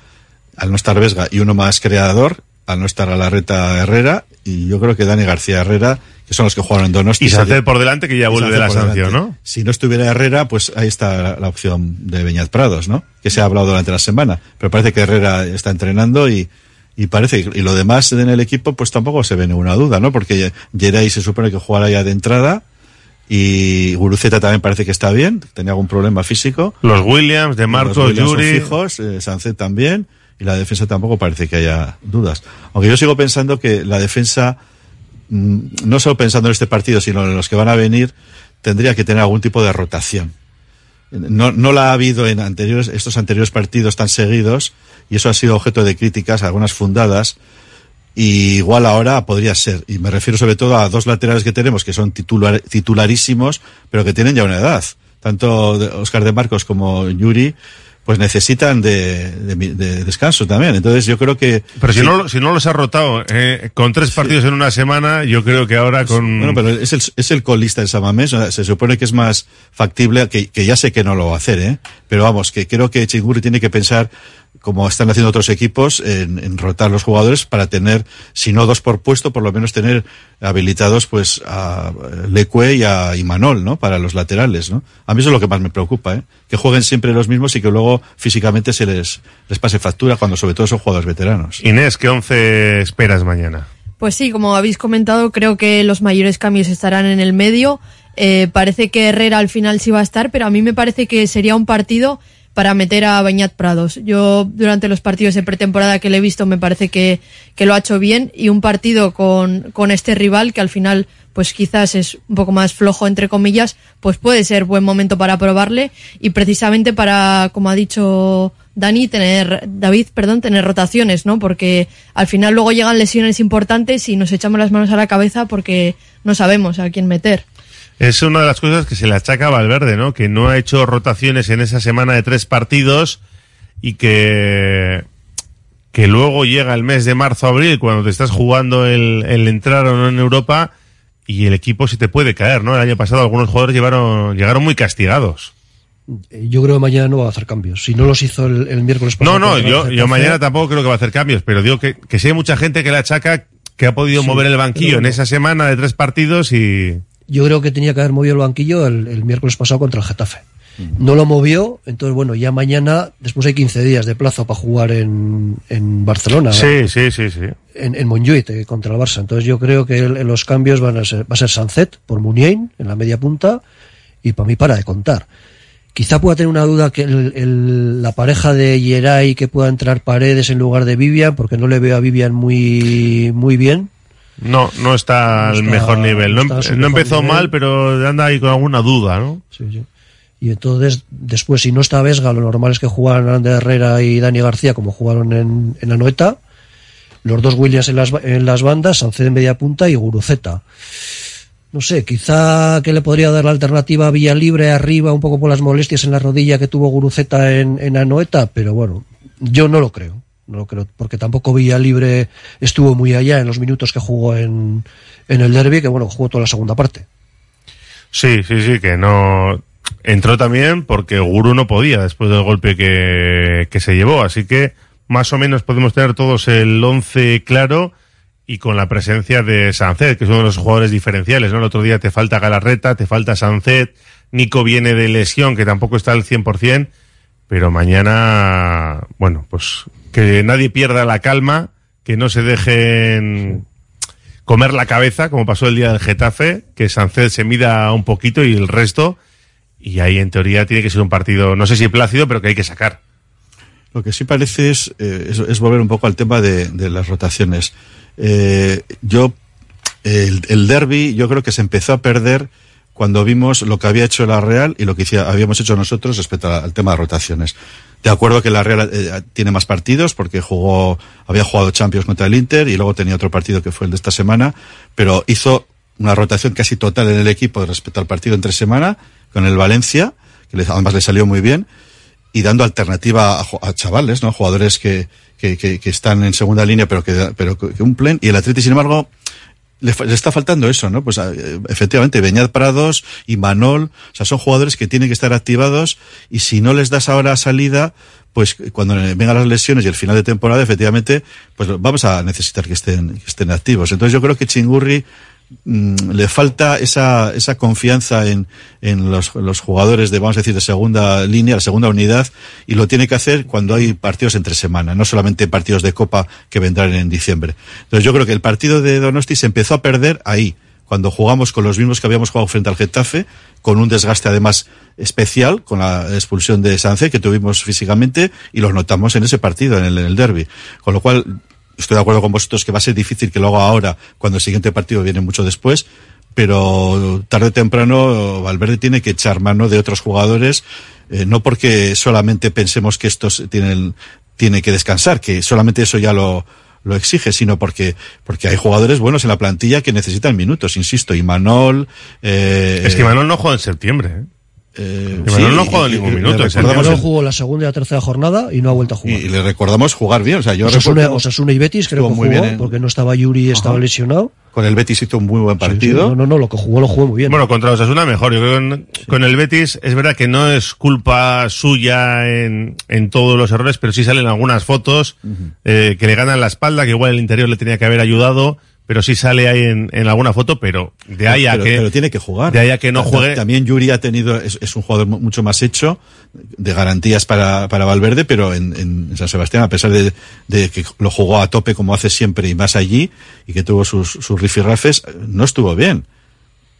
al no estar Vesga, y uno más creador, al no estar a la reta Herrera, y yo creo que Dani García Herrera, que son los que jugaron en Donosti. Y hace por delante que ya vuelve de la sanción, delante. ¿no? Si no estuviera Herrera, pues ahí está la, la opción de Beñat Prados, ¿no? Que se ha hablado durante la semana. Pero parece que Herrera está entrenando y, y parece, y lo demás en el equipo, pues tampoco se ve ninguna duda, ¿no? Porque Geray se supone que jugará ya de entrada y Guruceta también parece que está bien, tenía algún problema físico. Los Williams, de son Yuri. fijos, eh, Sancet también, y la defensa tampoco parece que haya dudas. Aunque yo sigo pensando que la defensa, mm, no solo pensando en este partido, sino en los que van a venir, tendría que tener algún tipo de rotación. No, no la ha habido en anteriores, estos anteriores partidos tan seguidos, y eso ha sido objeto de críticas, algunas fundadas, y igual ahora podría ser. Y me refiero sobre todo a dos laterales que tenemos que son titular, titularísimos, pero que tienen ya una edad. Tanto Oscar de Marcos como Yuri, pues necesitan de, de, de, descanso también. Entonces yo creo que... Pero si, no, si no los ha rotado eh, con tres partidos sí. en una semana, yo creo que ahora con... Bueno, pero es el, es el colista de Samamés, se supone que es más factible, que, que ya sé que no lo va a hacer, ¿eh? Pero vamos, que creo que Chinguri tiene que pensar como están haciendo otros equipos, en, en, rotar los jugadores para tener, si no dos por puesto, por lo menos tener habilitados pues a Lecue y a Imanol, ¿no? Para los laterales, ¿no? A mí eso es lo que más me preocupa, ¿eh? Que jueguen siempre los mismos y que luego físicamente se les, les pase factura cuando sobre todo son jugadores veteranos. Inés, ¿qué once esperas mañana? Pues sí, como habéis comentado, creo que los mayores cambios estarán en el medio. Eh, parece que Herrera al final sí va a estar, pero a mí me parece que sería un partido para meter a Bañat Prados. Yo durante los partidos de pretemporada que le he visto me parece que, que lo ha hecho bien y un partido con, con este rival que al final pues quizás es un poco más flojo entre comillas, pues puede ser buen momento para probarle y precisamente para, como ha dicho Dani, tener, David, perdón, tener rotaciones, ¿no? Porque al final luego llegan lesiones importantes y nos echamos las manos a la cabeza porque no sabemos a quién meter. Es una de las cosas que se le achaca a Valverde, ¿no? Que no ha hecho rotaciones en esa semana de tres partidos y que que luego llega el mes de marzo-abril cuando te estás jugando el, el, entrar o no en Europa y el equipo se te puede caer, ¿no? El año pasado algunos jugadores llevaron, llegaron muy castigados. Yo creo que mañana no va a hacer cambios. Si no los hizo el, el miércoles pasado. No, no, yo, yo mañana tampoco creo que va a hacer cambios, pero digo que, que sí hay mucha gente que le achaca que ha podido sí, mover el banquillo en esa semana de tres partidos y yo creo que tenía que haber movido el banquillo el, el miércoles pasado contra el Getafe. No lo movió, entonces bueno, ya mañana, después hay 15 días de plazo para jugar en, en Barcelona. Sí, sí, sí, sí. En, en Montjuic eh, contra el Barça. Entonces yo creo que el, los cambios van a ser, va a ser Sancet por Muniain en la media punta y para mí para de contar. Quizá pueda tener una duda que el, la pareja de Yeray que pueda entrar Paredes en lugar de Vivian, porque no le veo a Vivian muy, muy bien. No, no está al mejor nivel. No, no mejor empezó nivel. mal, pero anda ahí con alguna duda, ¿no? Sí, sí. Y entonces, después, si no está Vesga, lo normal es que jugaran Ander Herrera y Dani García como jugaron en, en Anoeta. Los dos Williams en las, en las bandas, Sanced en media punta y Guruceta. No sé, quizá que le podría dar la alternativa a Villa Libre arriba, un poco por las molestias en la rodilla que tuvo Guruceta en, en Anoeta, pero bueno, yo no lo creo. No lo creo, porque tampoco Villa Libre estuvo muy allá en los minutos que jugó en, en el derby, que bueno, jugó toda la segunda parte. Sí, sí, sí, que no. Entró también porque Guru no podía después del golpe que, que se llevó, así que más o menos podemos tener todos el 11 claro y con la presencia de Sancet, que es uno de los jugadores diferenciales, ¿no? El otro día te falta Galarreta, te falta Sancet, Nico viene de lesión, que tampoco está al 100%, pero mañana, bueno, pues que nadie pierda la calma, que no se dejen comer la cabeza, como pasó el día del Getafe, que Sanced se mida un poquito y el resto, y ahí en teoría tiene que ser un partido, no sé si plácido, pero que hay que sacar. Lo que sí parece es, eh, es, volver un poco al tema de, las rotaciones. Eh, yo, el, derby, yo creo que se empezó a perder cuando vimos lo que había hecho la Real y lo que habíamos hecho nosotros respecto al tema de rotaciones. De acuerdo que la Real eh, tiene más partidos porque jugó, había jugado Champions contra el Inter y luego tenía otro partido que fue el de esta semana, pero hizo una rotación casi total en el equipo respecto al partido entre semana con el Valencia, que además le salió muy bien, y dando alternativa a, a chavales, ¿no? Jugadores que, que, que, que, están en segunda línea pero que, pero que cumplen, y el Atleti, sin embargo, le, le, está faltando eso, ¿no? Pues efectivamente, Beñat Prados y Manol, o sea, son jugadores que tienen que estar activados y si no les das ahora salida, pues cuando vengan las lesiones y el final de temporada, efectivamente, pues vamos a necesitar que estén, que estén activos. Entonces yo creo que Chingurri mmm, le falta esa, esa confianza en, en los, los, jugadores de, vamos a decir, de segunda línea, la segunda unidad, y lo tiene que hacer cuando hay partidos entre semana, no solamente partidos de Copa que vendrán en diciembre. Entonces yo creo que el partido de Donosti se empezó a perder ahí, cuando jugamos con los mismos que habíamos jugado frente al Getafe, con un desgaste además especial, con la expulsión de Sánchez que tuvimos físicamente, y los notamos en ese partido, en el, en el derby. Con lo cual, estoy de acuerdo con vosotros que va a ser difícil que lo haga ahora, cuando el siguiente partido viene mucho después, pero tarde o temprano Valverde tiene que echar mano de otros jugadores, eh, no porque solamente pensemos que estos tienen, tiene que descansar, que solamente eso ya lo, lo exige, sino porque, porque hay jugadores buenos en la plantilla que necesitan minutos, insisto, y Manol, eh, Es que Manuel no juega en septiembre. ¿eh? Eh, sí, no ha jugado y- ningún y- minuto. recordamos No jugó la segunda y la tercera jornada y no ha vuelto a jugar. Y, y le recordamos jugar bien. O sea, yo Osasuna, recuerdo- Osasuna y Betis creo estuvo que muy jugó, bien en- porque no estaba Yuri, estaba Ajá. lesionado. Con el Betis hizo un muy buen Sí, sí, partido. no, no, no, lo que jugó lo jugó muy bien. Bueno, contra Osasuna mejor. Yo creo que con, con el Betis es verdad que no es culpa suya en, en todos los errores, pero sí salen algunas fotos eh, que le ganan la espalda, que igual el interior le tenía que haber ayudado, pero sí sale ahí en, en alguna foto, pero de ahí a pero, que... pero tiene que jugar. De ahí a que no juegue... También Yuri ha tenido, es, es un jugador mu- mucho más hecho, de garantías para, para Valverde, pero en, en San Sebastián, a pesar de, de que lo jugó a tope como hace siempre y más allí, y que tuvo sus, sus rifirrafes, no estuvo bien.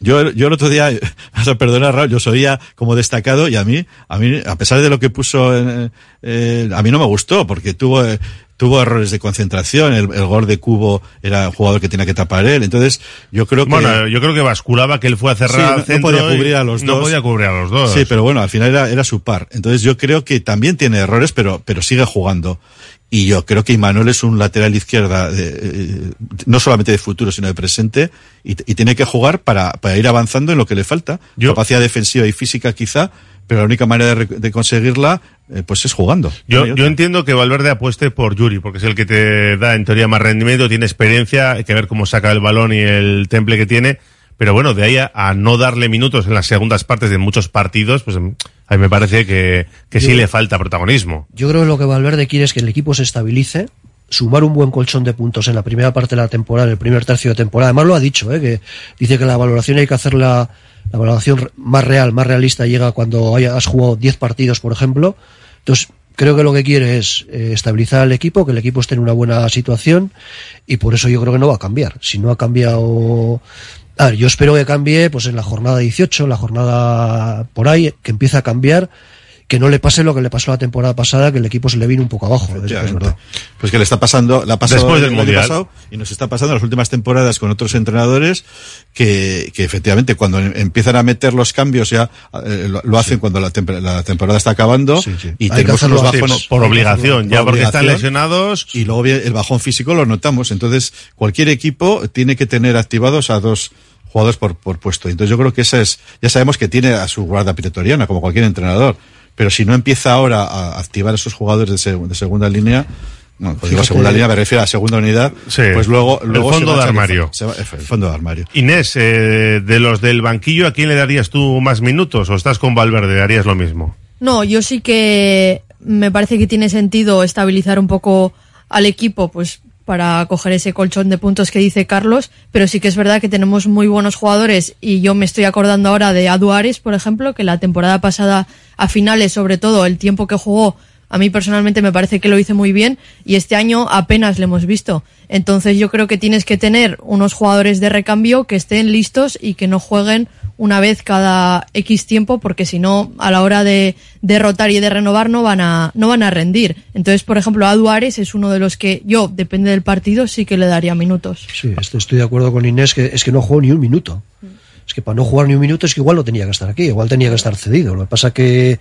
Yo, yo el otro día, <laughs> vas a perdonar, Raúl, yo oía como destacado y a mí, a mí, a pesar de lo que puso, en, eh, a mí no me gustó porque tuvo, eh, tuvo errores de concentración, el, el gol de Cubo era un jugador que tenía que tapar él, entonces yo creo que... Bueno, yo creo que basculaba que él fue a cerrar Sí, no- no, podía cubrir a los no dos. podía cubrir a los dos. Sí, pero bueno, al final era, era su par. Entonces yo creo que también tiene errores, pero, pero sigue jugando. Y yo creo que Imanol es un lateral izquierda, de, eh, no solamente de futuro, sino de presente, y, y tiene que jugar para, para ir avanzando en lo que le falta. Capacidad defensiva y física quizá, pero la única manera de, re- de conseguirla, eh, pues es jugando. Yo, yo entiendo que Valverde apueste por Yuri, porque es el que te da en teoría más rendimiento, tiene experiencia, hay que ver cómo saca el balón y el temple que tiene. Pero bueno, de ahí a, a no darle minutos en las segundas partes de muchos partidos, pues mm, a mí me parece que, que sí le falta protagonismo. Yo creo que lo que Valverde quiere es que el equipo se estabilice, sumar un buen colchón de puntos en la primera parte de la temporada, en el primer tercio de temporada. Además lo ha dicho, ¿eh? que dice que la valoración hay que hacerla, la valoración más real, más realista llega cuando haya- has jugado 10 partidos, por ejemplo. Entonces, creo que lo que quiere es eh, estabilizar al equipo, que el equipo esté en una buena situación y por eso yo creo que no va a cambiar. Si no ha cambiado... A ver, yo espero que cambie pues en la jornada 18, en la jornada por ahí, que empiece a cambiar, que no le pase lo que le pasó la temporada pasada, que el equipo se le vino un poco abajo. Es, verdad. Pues que le está pasando, la ha pasado Después del Mundial. pasado y nos está pasando en las últimas temporadas con otros entrenadores que, que efectivamente cuando em- empiezan a meter los cambios ya eh, lo, lo hacen cuando la, temp- la temporada está acabando y Hay tenemos unos así, bajones por obligación, ya porque están lesionados. y luego el bajón físico lo notamos entonces cualquier equipo tiene que tener activados a dos jugadores por, por puesto entonces yo creo que esa es ya sabemos que tiene a su guarda pretoriana como cualquier entrenador pero si no empieza ahora a activar a esos jugadores de, seg- de segunda línea bueno, pues digo Fíjate- segunda línea, me refiero a la segunda unidad, Sí, pues luego, el luego fondo se va de armario. se va- el fondo de armario. Inés, eh, de los del banquillo, ¿a quién le darías tú más minutos? ¿O estás con Valverde? ¿Harías lo mismo? No, yo sí que me parece que tiene sentido estabilizar un poco al equipo, pues para coger ese colchón de puntos que dice Carlos, pero sí que es verdad que tenemos muy buenos jugadores y yo me estoy acordando ahora de Aduares, por ejemplo, que la temporada pasada a finales, sobre todo el tiempo que jugó, a mí personalmente me parece que lo hizo muy bien y este año apenas le hemos visto. Entonces yo creo que tienes que tener unos jugadores de recambio que estén listos y que no jueguen una vez cada X tiempo porque si no a la hora de derrotar y de renovar no van a no van a rendir. Entonces, por ejemplo, a Duares es uno de los que yo, depende del partido, sí que le daría minutos. Sí, estoy, de acuerdo con Inés que es que no jugó ni un minuto. Es que para no jugar ni un minuto es que igual no tenía que estar aquí, igual tenía que estar cedido. Lo que pasa que,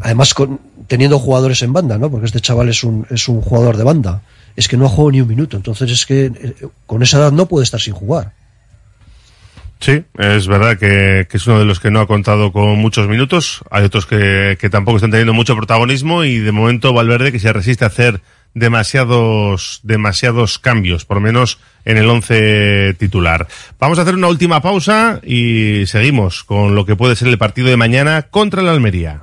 además, con, teniendo jugadores en banda, ¿no? Porque este chaval es un, es un jugador de banda. Es que no ha jugado ni un minuto. Entonces es que eh, con esa edad no puede estar sin jugar. Sí, es verdad que, que es uno de los que no ha contado con muchos minutos. Hay otros que, que tampoco están teniendo mucho protagonismo y de momento Valverde que se resiste a hacer demasiados, demasiados cambios, por lo menos en el once titular. Vamos a hacer una última pausa y seguimos con lo que puede ser el partido de mañana contra el Almería.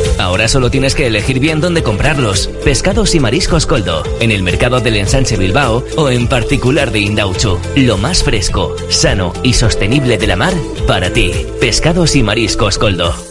Ahora solo tienes que elegir bien dónde comprarlos. Pescados y mariscos Coldo, en el mercado del ensanche Bilbao o en particular de Indauchu. Lo más fresco, sano y sostenible de la mar para ti. Pescados y mariscos Coldo.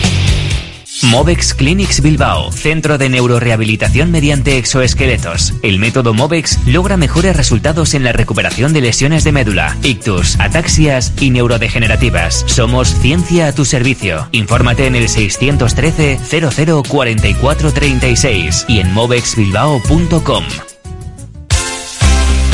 Movex Clinics Bilbao, centro de neurorehabilitación mediante exoesqueletos. El método Movex logra mejores resultados en la recuperación de lesiones de médula, ictus, ataxias y neurodegenerativas. Somos ciencia a tu servicio. Infórmate en el 613 00 44 36 y en movexbilbao.com.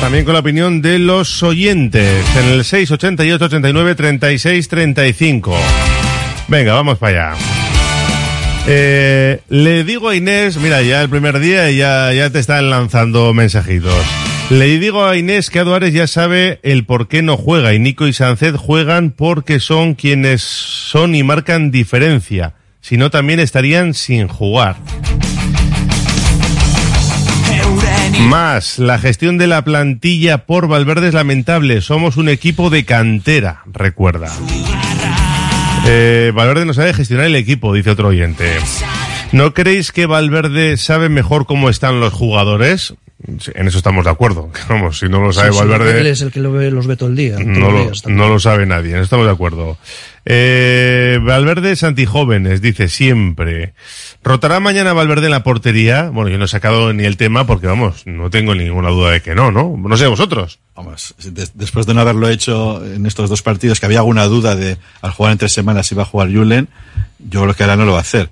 También con la opinión de los oyentes en el 688 89 36 35. Venga, vamos para allá. Eh, le digo a Inés, mira, ya el primer día ya, ya te están lanzando mensajitos. Le digo a Inés que Aduares ya sabe el por qué no juega y Nico y Sanced juegan porque son quienes son y marcan diferencia. Si no, también estarían sin jugar. Más, la gestión de la plantilla por Valverde es lamentable. Somos un equipo de cantera, recuerda. Eh, Valverde no sabe gestionar el equipo, dice otro oyente. ¿No creéis que Valverde sabe mejor cómo están los jugadores? En eso estamos de acuerdo. <laughs> Vamos, si no lo sabe Sí, Valverde. Él es el que lo ve- los ve todo el día. No los lo, no lo sabe nadie, en eso estamos de acuerdo. Eh, Valverde es antijóvenes, dice siempre. ¿Rotará mañana Valverde en la portería? Bueno, yo no he sacado ni el tema porque, vamos, no tengo ninguna duda de que no, ¿no? No sé vosotros. Vamos, de- después de no haberlo hecho en estos dos partidos, que había alguna duda de al jugar en tres semanas si va a jugar Julen, yo creo que ahora no lo va a hacer.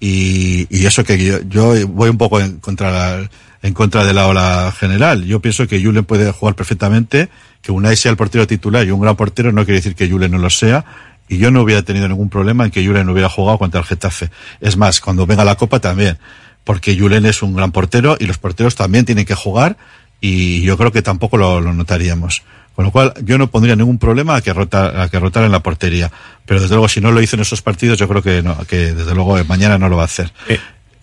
Y, y eso que yo, yo voy un poco en contra, en contra de la ola general. Yo pienso que Julen puede jugar perfectamente, que Unai sea el portero titular y un gran portero no quiere decir que Julen no lo sea. Y yo no hubiera tenido ningún problema en que Julen hubiera jugado contra el Getafe. Es más, cuando venga la Copa también. Porque Julen es un gran portero y los porteros también tienen que jugar y yo creo que tampoco lo, notaríamos. Con lo cual, yo no pondría ningún problema a que rota, a que rotara en la portería. Pero desde luego, si no lo hizo en esos partidos, yo creo que no, que desde luego eh, mañana no lo va a hacer.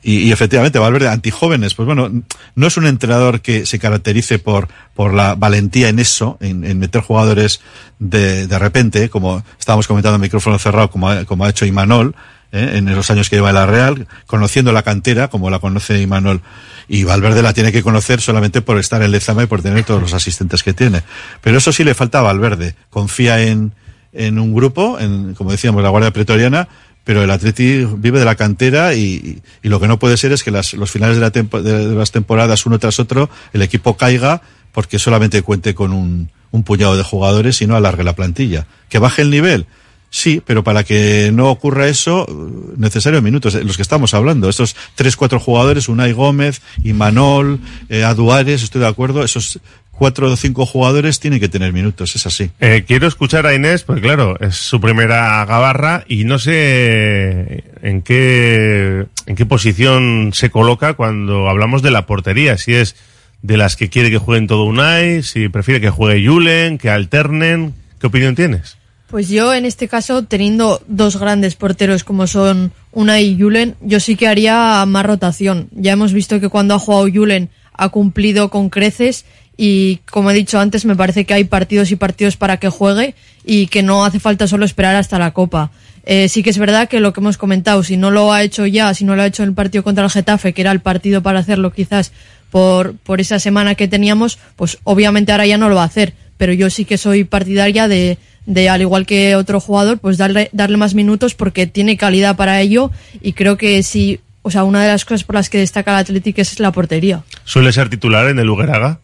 Y, efectivamente, Valverde, antijóvenes, pues bueno, no es un entrenador que se caracterice por, por la valentía en eso, en, en meter jugadores de, de repente, como estábamos comentando en micrófono cerrado, como ha, como ha hecho Imanol, ¿eh? en los años que lleva en la Real, conociendo la cantera, como la conoce Imanol. Y Valverde la tiene que conocer solamente por estar en Lezama y por tener todos los asistentes que tiene. Pero eso sí le falta a Valverde. Confía en, en un grupo, en, como decíamos, la Guardia Pretoriana, pero el Atleti vive de la cantera y, lo que no puede ser es que las, los finales de, la tempo- de- las temporadas, uno tras otro, el equipo caiga porque solamente cuente con un, puñado de jugadores y no alargue la plantilla. ¿Que baje el nivel? Sí, pero para que no ocurra eso, necesarios minutos, los que estamos hablando, estos tres, cuatro jugadores, Unai Gómez, Imanol, eh, Aduares, estoy de acuerdo, esos cuatro o cinco jugadores tienen que tener minutos, es así. Eh, quiero escuchar a Inés, pues claro, es su primera gabarra y no sé en qué, en qué posición se coloca cuando hablamos de la portería, si es de las que quiere que jueguen todo Unai, si prefiere que juegue Julen, que alternen, ¿qué opinión tienes? Pues yo en este caso, teniendo dos grandes porteros como son Unai y Julen, yo sí que haría más rotación. Ya hemos visto que cuando ha jugado Julen ha cumplido con creces y como he dicho antes, me parece que hay partidos y partidos para que juegue y que no hace falta solo esperar hasta la Copa. Eh, sí que es verdad que lo que hemos comentado, si no lo ha hecho ya, si no lo ha hecho en el partido contra el Getafe, que era el partido para hacerlo quizás por, esa semana que teníamos, pues obviamente ahora ya no lo va a hacer. Pero yo sí que soy partidaria de, de al igual que otro jugador, pues darle, darle más minutos porque tiene calidad para ello y creo que sí, o sea, una de las cosas por las que destaca el Atlético es la portería. ¿Suele ser titular en el Ugaraga?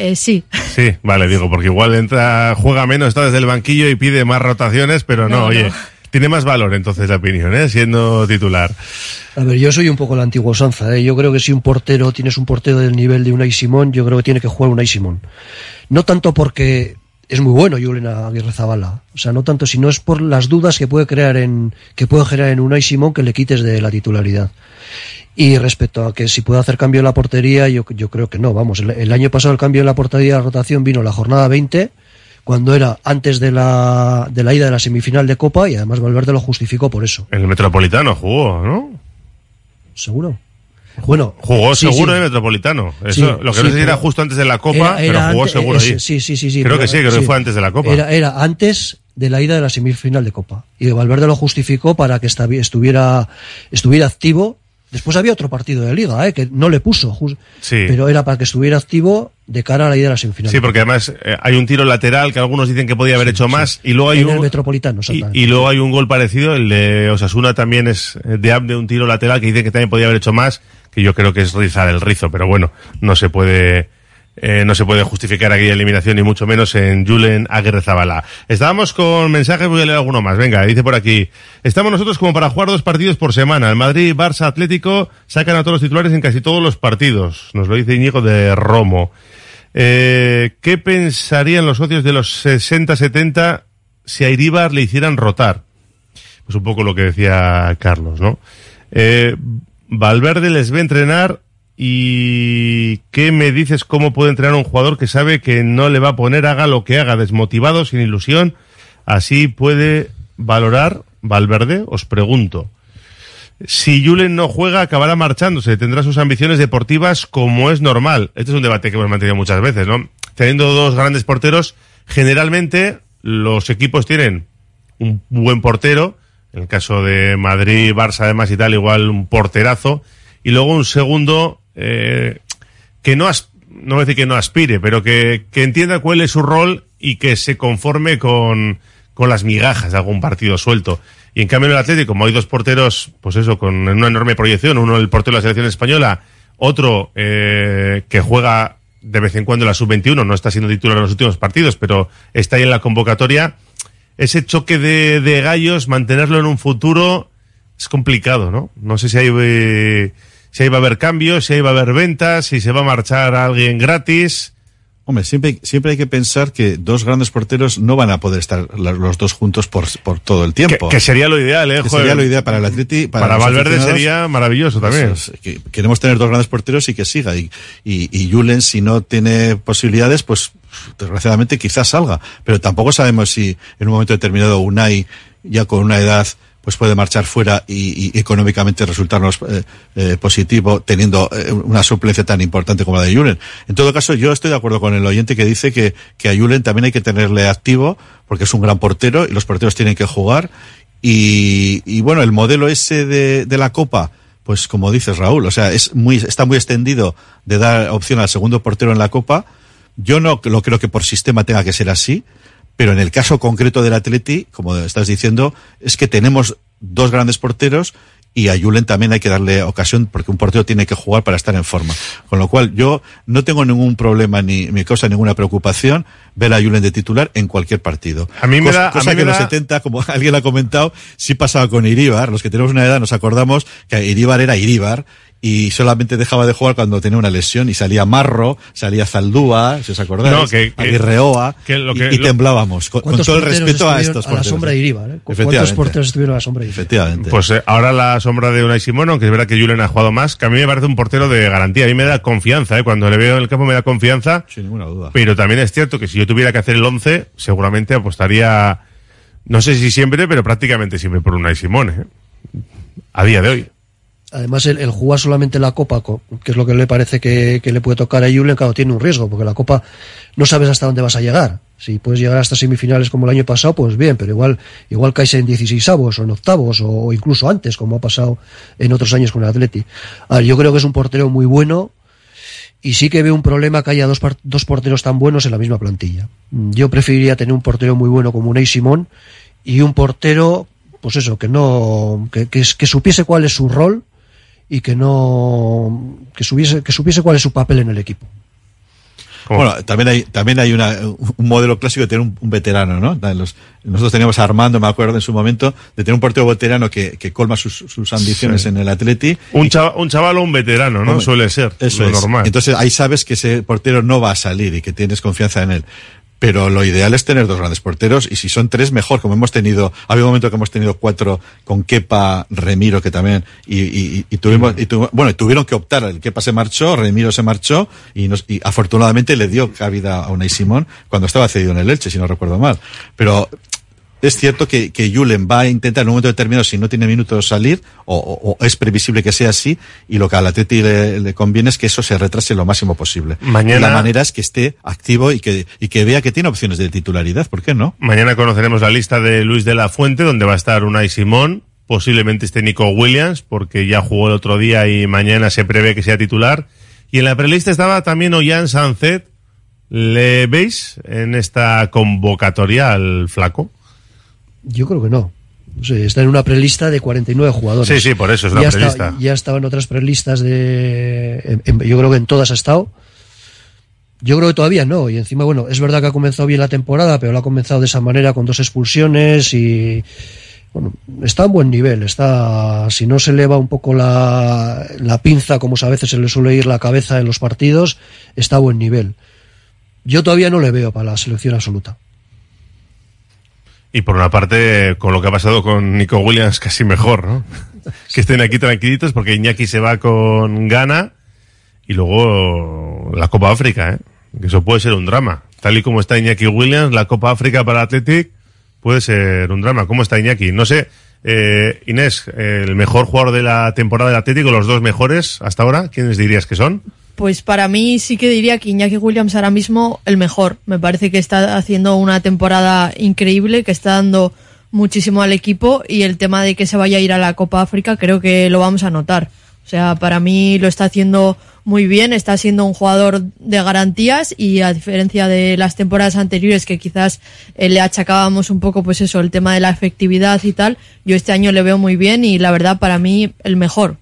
Eh, sí. Sí, vale, digo, porque igual entra, juega menos, está desde el banquillo y pide más rotaciones, pero no, No, oye, no. tiene más valor entonces la opinión, ¿eh? siendo titular. A ver, yo soy un poco la antigua usanza. ¿eh? Yo creo que si un portero, tienes un portero del nivel de Unai Simón, yo creo que tiene que jugar Unai Simón. No tanto porque es muy bueno Julen Aguirre Zabala. O sea, no tanto, sino es por las dudas que puede crear en, que puede generar en Unai Simón que le quites de la titularidad. Y respecto a que si puede hacer cambio en la portería, yo, yo creo que no. Vamos, el, el año pasado el cambio en la portería de rotación vino la jornada 20, cuando era antes de la, de la ida de la semifinal de Copa, y además Valverde lo justificó por eso. En el Metropolitano jugó, ¿no? ¿Seguro? Bueno, Jugó sí, seguro sí. en el Metropolitano. Eso, Sí, lo que no sé si era justo antes de la Copa, Era- era pero jugó antes- seguro ahí. Sí, sí, sí. Creo pero- que sí, creo que fue antes de la Copa. Era, era antes de la ida de la semifinal de Copa. Y Valverde lo justificó para que estabi- estuviera, estuviera activo. Después había otro partido de liga, ¿eh? que no le puso, pero era para que estuviera activo de cara a la ida de la semifinal. Sí, porque además eh, hay un tiro lateral que algunos dicen que podía haber hecho más y luego hay en un el Metropolitano, y, luego hay un gol parecido, el de Osasuna también es eh, de de un tiro lateral que dice que también podía haber hecho más, que yo creo que es rizar el rizo, pero bueno, no se puede eh, no se puede justificar aquella eliminación ni mucho menos en Julen Aguirre Zabala. Estábamos con mensajes, voy a leer alguno más. Venga, dice por aquí. Estamos nosotros como para jugar dos partidos por semana. El Madrid, Barça, Atlético sacan a todos los titulares en casi todos los partidos. Nos lo dice Íñigo de Romo. Eh, ¿Qué pensarían los socios de los 60-70 si a Iribar le hicieran rotar? Pues un poco lo que decía Carlos, ¿no? Eh, Valverde les ve entrenar y ¿qué me dices cómo puede entrenar un jugador que sabe que no le va a poner haga lo que haga, desmotivado, sin ilusión? Así puede valorar Valverde, os pregunto. Si Julen no juega, acabará marchándose, tendrá sus ambiciones deportivas como es normal. Este es un debate que hemos mantenido muchas veces, ¿no? Teniendo dos grandes porteros, generalmente los equipos tienen un buen portero, en el caso de Madrid, Barça además y tal, igual un porterazo, y luego un segundo eh, que no, as- no voy a decir que no aspire, pero que, que entienda cuál es su rol y que se conforme con, con las migajas de algún partido suelto. Y en cambio en el Atlético, como hay dos porteros, pues eso, con una enorme proyección, uno el portero de la selección española, otro eh, que juega de vez en cuando en la sub-21, no está siendo titular en los últimos partidos, pero está ahí en la convocatoria, ese choque de, de gallos, mantenerlo en un futuro es complicado, ¿no? No sé si ahí, eh, si ahí va a haber cambios, si ahí va a haber ventas, si se va a marchar alguien gratis. Hombre, siempre, siempre hay que pensar que dos grandes porteros no van a poder estar los dos juntos por, por todo el tiempo. Que, que sería lo ideal, ¿eh? Que sería lo ideal para el Atleti. Para, Para Valverde sería maravilloso también. Eso es, que queremos tener dos grandes porteros y que siga. Y, y, y Julen, si no tiene posibilidades, pues desgraciadamente quizás salga. Pero tampoco sabemos si en un momento determinado Unai, ya con una edad, pues puede marchar fuera y, y económicamente resultarnos eh, eh, positivo teniendo eh, una suplencia tan importante como la de Julen. En todo caso, yo estoy de acuerdo con el oyente que dice que, que a Julen también hay que tenerle activo porque es un gran portero y los porteros tienen que jugar. Y, y bueno, el modelo ese de, de la Copa, pues como dices Raúl, o sea, es muy, está muy extendido de dar opción al segundo portero en la Copa. Yo no lo creo que por sistema tenga que ser así, pero en el caso concreto del Atleti, como estás diciendo, es que tenemos dos grandes porteros y a Julen también hay que darle ocasión porque un portero tiene que jugar para estar en forma. Con lo cual yo no tengo ningún problema ni me causa ninguna preocupación ver a Julen de titular en cualquier partido. A mí me cosa, da- a cosa mí que en los da- 70, como <laughs> alguien ha comentado, sí pasaba con Iríbar. Los que tenemos una edad nos acordamos que Iríbar era Iríbar y solamente dejaba de jugar cuando tenía una lesión y salía Marro, salía Zaldúa, si os acordáis, No, que- que- Aguirreoa, que lo y- que- y, lo- temblábamos, con, con ¿Cuántos todo el porteros respeto a estos a la porteros. sombra de Iribar, ¿eh? ¿Cuántos Efectivamente. porteros estuvieron a la sombra de Iribar? Efectivamente. Pues eh, ahora la sombra de Unai Simón, aunque es verdad que Julen ha jugado más, que a mí me parece un portero de garantía. A mí me da confianza, ¿eh? cuando le veo en el campo me da confianza. Sin ninguna duda. Pero también es cierto que si yo tuviera que hacer el 11, seguramente apostaría, no sé si siempre, pero prácticamente siempre por Unai Simón, ¿eh? A día de hoy. Además, el, jugar solamente la Copa, co- que es lo que le parece que, le puede tocar a Julen, claro, tiene un riesgo, porque la Copa no sabes hasta dónde vas a llegar. Si puedes llegar hasta semifinales como el año pasado, pues bien, pero igual, igual caes en 16 avos o en octavos o, incluso antes, como ha pasado en otros años con el Atleti. A ver, yo creo que es un portero muy bueno y sí que veo un problema que haya dos, dos porteros tan buenos en la misma plantilla. Yo preferiría tener un portero muy bueno como Unai Simón y un portero, pues eso, que no, que, que supiese cuál es su rol y que no que supiese, que supiese cuál es su papel en el equipo. Bueno, también hay, también hay una, un modelo clásico de tener un, un veterano, ¿no? Los- nosotros teníamos a Armando, me acuerdo en su momento, de tener un portero veterano que, que colma sus, sus ambiciones Sí. en el Atleti. Un, chava- un chaval o un veterano, ¿no? Hombre, Suele ser Eso lo es. normal. Entonces ahí sabes que ese portero no va a salir y que tienes confianza en él. Pero lo ideal es tener dos grandes porteros y si son tres, mejor. Como hemos tenido, había un momento que hemos tenido cuatro con Kepa, Remiro, que también, y, y- y tuvimos, y bueno, tuvieron que optar. El Kepa se marchó, Remiro se marchó y, nos, y afortunadamente le dio cabida a Unai Simón cuando estaba cedido en el Elche, si no recuerdo mal. Pero es cierto que, que Julen va a intentar en un momento determinado, si no tiene minutos, salir, o, o- o es previsible que sea así, y lo que al Atleti le, le conviene es que eso se retrase lo máximo posible. Mañana- Y la manera es que esté activo y que, y que vea que tiene opciones de titularidad, ¿por qué no? Mañana conoceremos la lista de Luis de la Fuente, donde va a estar Unai Simón, posiblemente esté Nico Williams, porque ya jugó el otro día y mañana se prevé que sea titular. Y en la prelista estaba también Ollán Sancet. ¿Le veis en esta convocatoria al flaco? Yo creo que no. Está en una prelista de 49 jugadores. Sí, sí, por eso es la ya prelista. Está, ya estaba en otras prelistas de. en- en- yo creo que en todas ha estado. Yo creo que todavía no. Y encima, bueno, es verdad que ha comenzado bien la temporada, pero lo ha comenzado de esa manera con dos expulsiones y. Bueno, está a un buen nivel. Está. Si no se eleva un poco la, la pinza, como a veces se le suele ir la cabeza en los partidos, está a buen nivel. Yo todavía no le veo para la selección absoluta. Y por una parte, con lo que ha pasado con Nico Williams, casi mejor, ¿no? <laughs> que estén aquí tranquilitos porque Iñaki se va con Ghana y luego la Copa África, ¿eh? Eso puede ser un drama. Tal y como está Iñaki Williams, la Copa África para Athletic puede ser un drama. ¿Cómo está Iñaki? No sé, eh, Inés, el mejor jugador de la temporada del Atlético, los dos mejores hasta ahora, ¿quiénes dirías que son? Pues para mí sí que diría que Iñaki Williams ahora mismo el mejor. Me parece que está haciendo una temporada increíble, que está dando muchísimo al equipo y el tema de que se vaya a ir a la Copa África creo que lo vamos a notar. O sea, para mí lo está haciendo muy bien, está siendo un jugador de garantías y a diferencia de las temporadas anteriores que quizás eh, le achacábamos un poco pues eso, el tema de la efectividad y tal, yo este año le veo muy bien y la verdad para mí el mejor.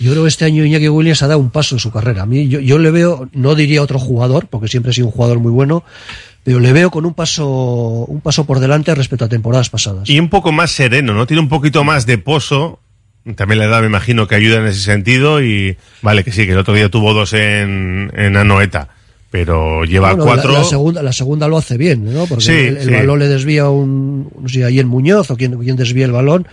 Yo creo que este año Iñaki Williams ha dado un paso en su carrera. A mí, yo, yo le veo, no diría otro jugador, porque siempre ha sido un jugador muy bueno, pero le veo con un paso, un paso por delante respecto a temporadas pasadas. Y un poco más sereno, ¿no? Tiene un poquito más de pozo. También la edad me imagino que ayuda en ese sentido y vale que sí, que el otro día tuvo dos en, en Anoeta, pero lleva Bueno, cuatro. La, la segunda, la segunda lo hace bien, ¿no? Porque Sí, el, el sí. balón le desvía un, no sé, ahí en Muñoz o quien, quien desvía el balón.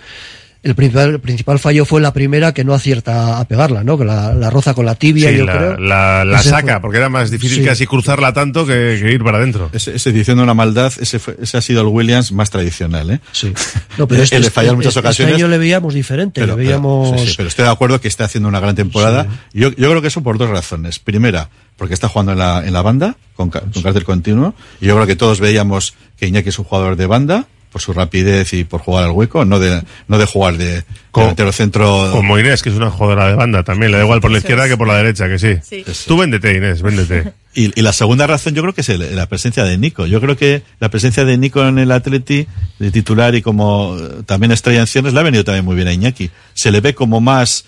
El principal, el principal fallo fue la primera que no acierta a pegarla, ¿no? Que la, la roza con la tibia, Sí, yo la, creo. la- saca, fue- porque era más difícil Sí. casi cruzarla tanto que, que ir para adentro. Ese, ese diciendo una maldad, ese, fue- ese ha sido el Williams más tradicional, ¿eh? Sí. No, pero <laughs> este, le falla en este- muchas este ocasiones. año le veíamos diferente, Pero, le veíamos... pero- sí, sí, pero estoy de acuerdo que está haciendo una gran temporada. Yo, yo creo que eso por dos razones. Primera, porque está jugando en la, en la banda, con, con carácter continuo. Y yo creo que todos veíamos que Iñaki es un jugador de banda, por su rapidez y por jugar al hueco, no de, no de jugar de, delantero centro. Como Inés, que es una jugadora de banda también, le da igual por la izquierda que por la derecha, que sí. Tú véndete, Inés, véndete. Y, y la segunda razón yo creo que es el- la presencia de Nico. Yo creo que la presencia de Nico en el Atleti, de titular y como eh, también estrella en le ha venido también muy bien a Iñaki. Se le ve como más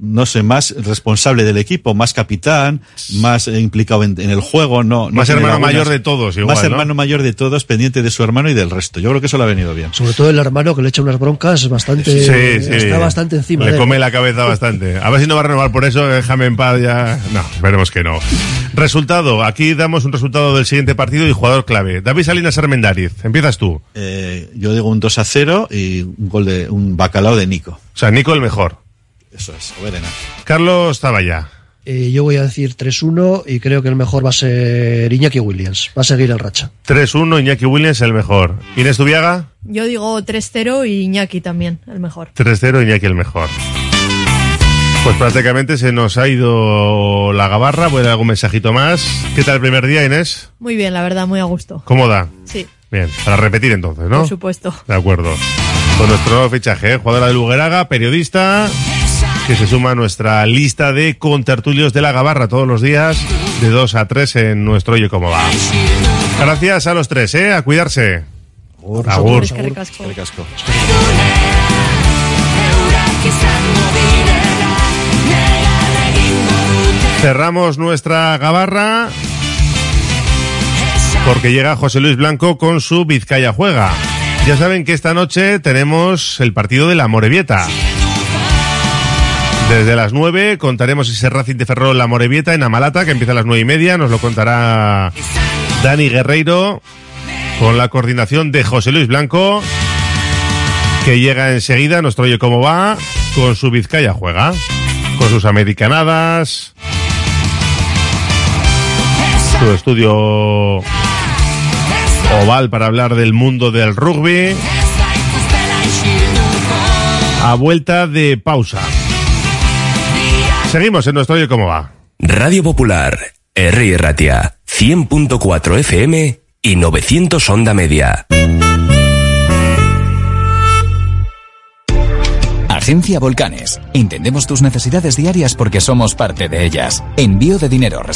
no sé, más responsable del equipo, más capitán, más implicado en, en el juego, no, no Más hermano mayor de todos, igual, Más ¿no? hermano mayor de todos, pendiente de su hermano y del resto. Yo creo que eso le ha venido bien. Sobre todo el hermano que le echa unas broncas bastante. Sí, sí. Está bastante encima. Le de él. come la cabeza bastante. A ver si no va a renovar por eso, déjame en paz ya. No, veremos que no. Resultado, aquí damos un resultado del siguiente partido y jugador clave. David Salinas Armendariz, empiezas tú. Eh, yo digo un 2 a 0 y un gol de un bacalao de Nico. O sea, Nico el mejor. Eso es, Oberena. Carlos Taballa. Eh, yo voy a decir 3-1 y creo que el mejor va a ser Iñaki Williams. Va a seguir el racha. 3-1, Iñaki Williams el mejor. Inés Tubiaga, Yo digo 3-0 y Iñaki también, el mejor. 3-0, Iñaki el mejor. Pues prácticamente se nos ha ido la gabarra. Voy a dar algún mensajito más. ¿Qué tal el primer día, Inés? Muy bien, la verdad, muy a gusto. ¿Cómoda? Sí, Bien, para repetir entonces, ¿no? por supuesto. De acuerdo. Con nuestro nuevo fichaje, ¿eh? jugadora de Lugueraga, periodista, que se suma a nuestra lista de contertulios de la Gabarra todos los días, de 2 a 3 en nuestro Oye Cómo Va. Gracias a los tres, ¿eh? A cuidarse. Agur. Asko. Cerramos nuestra Gabarra porque llega José Luis Blanco con su Vizcaya Juega. Ya saben que esta noche tenemos el partido de la Morevieta. Desde las 9 contaremos ese Racing de Ferrol La Morevieta en Amalata, que empieza a las nueve y media. Nos lo contará Dani Guerreiro con la coordinación de José Luis Blanco, que llega enseguida, nos oye cómo va, con su Vizcaya Juega, con sus americanadas, su estudio oval para hablar del mundo del rugby. A vuelta de pausa. Seguimos en nuestro Oye Cómo Va. Radio Popular, R. Ratia, 100.4 FM y 900 Onda Media. Agencia Volcanes. Entendemos tus necesidades diarias porque somos parte de ellas. Envío de dinero,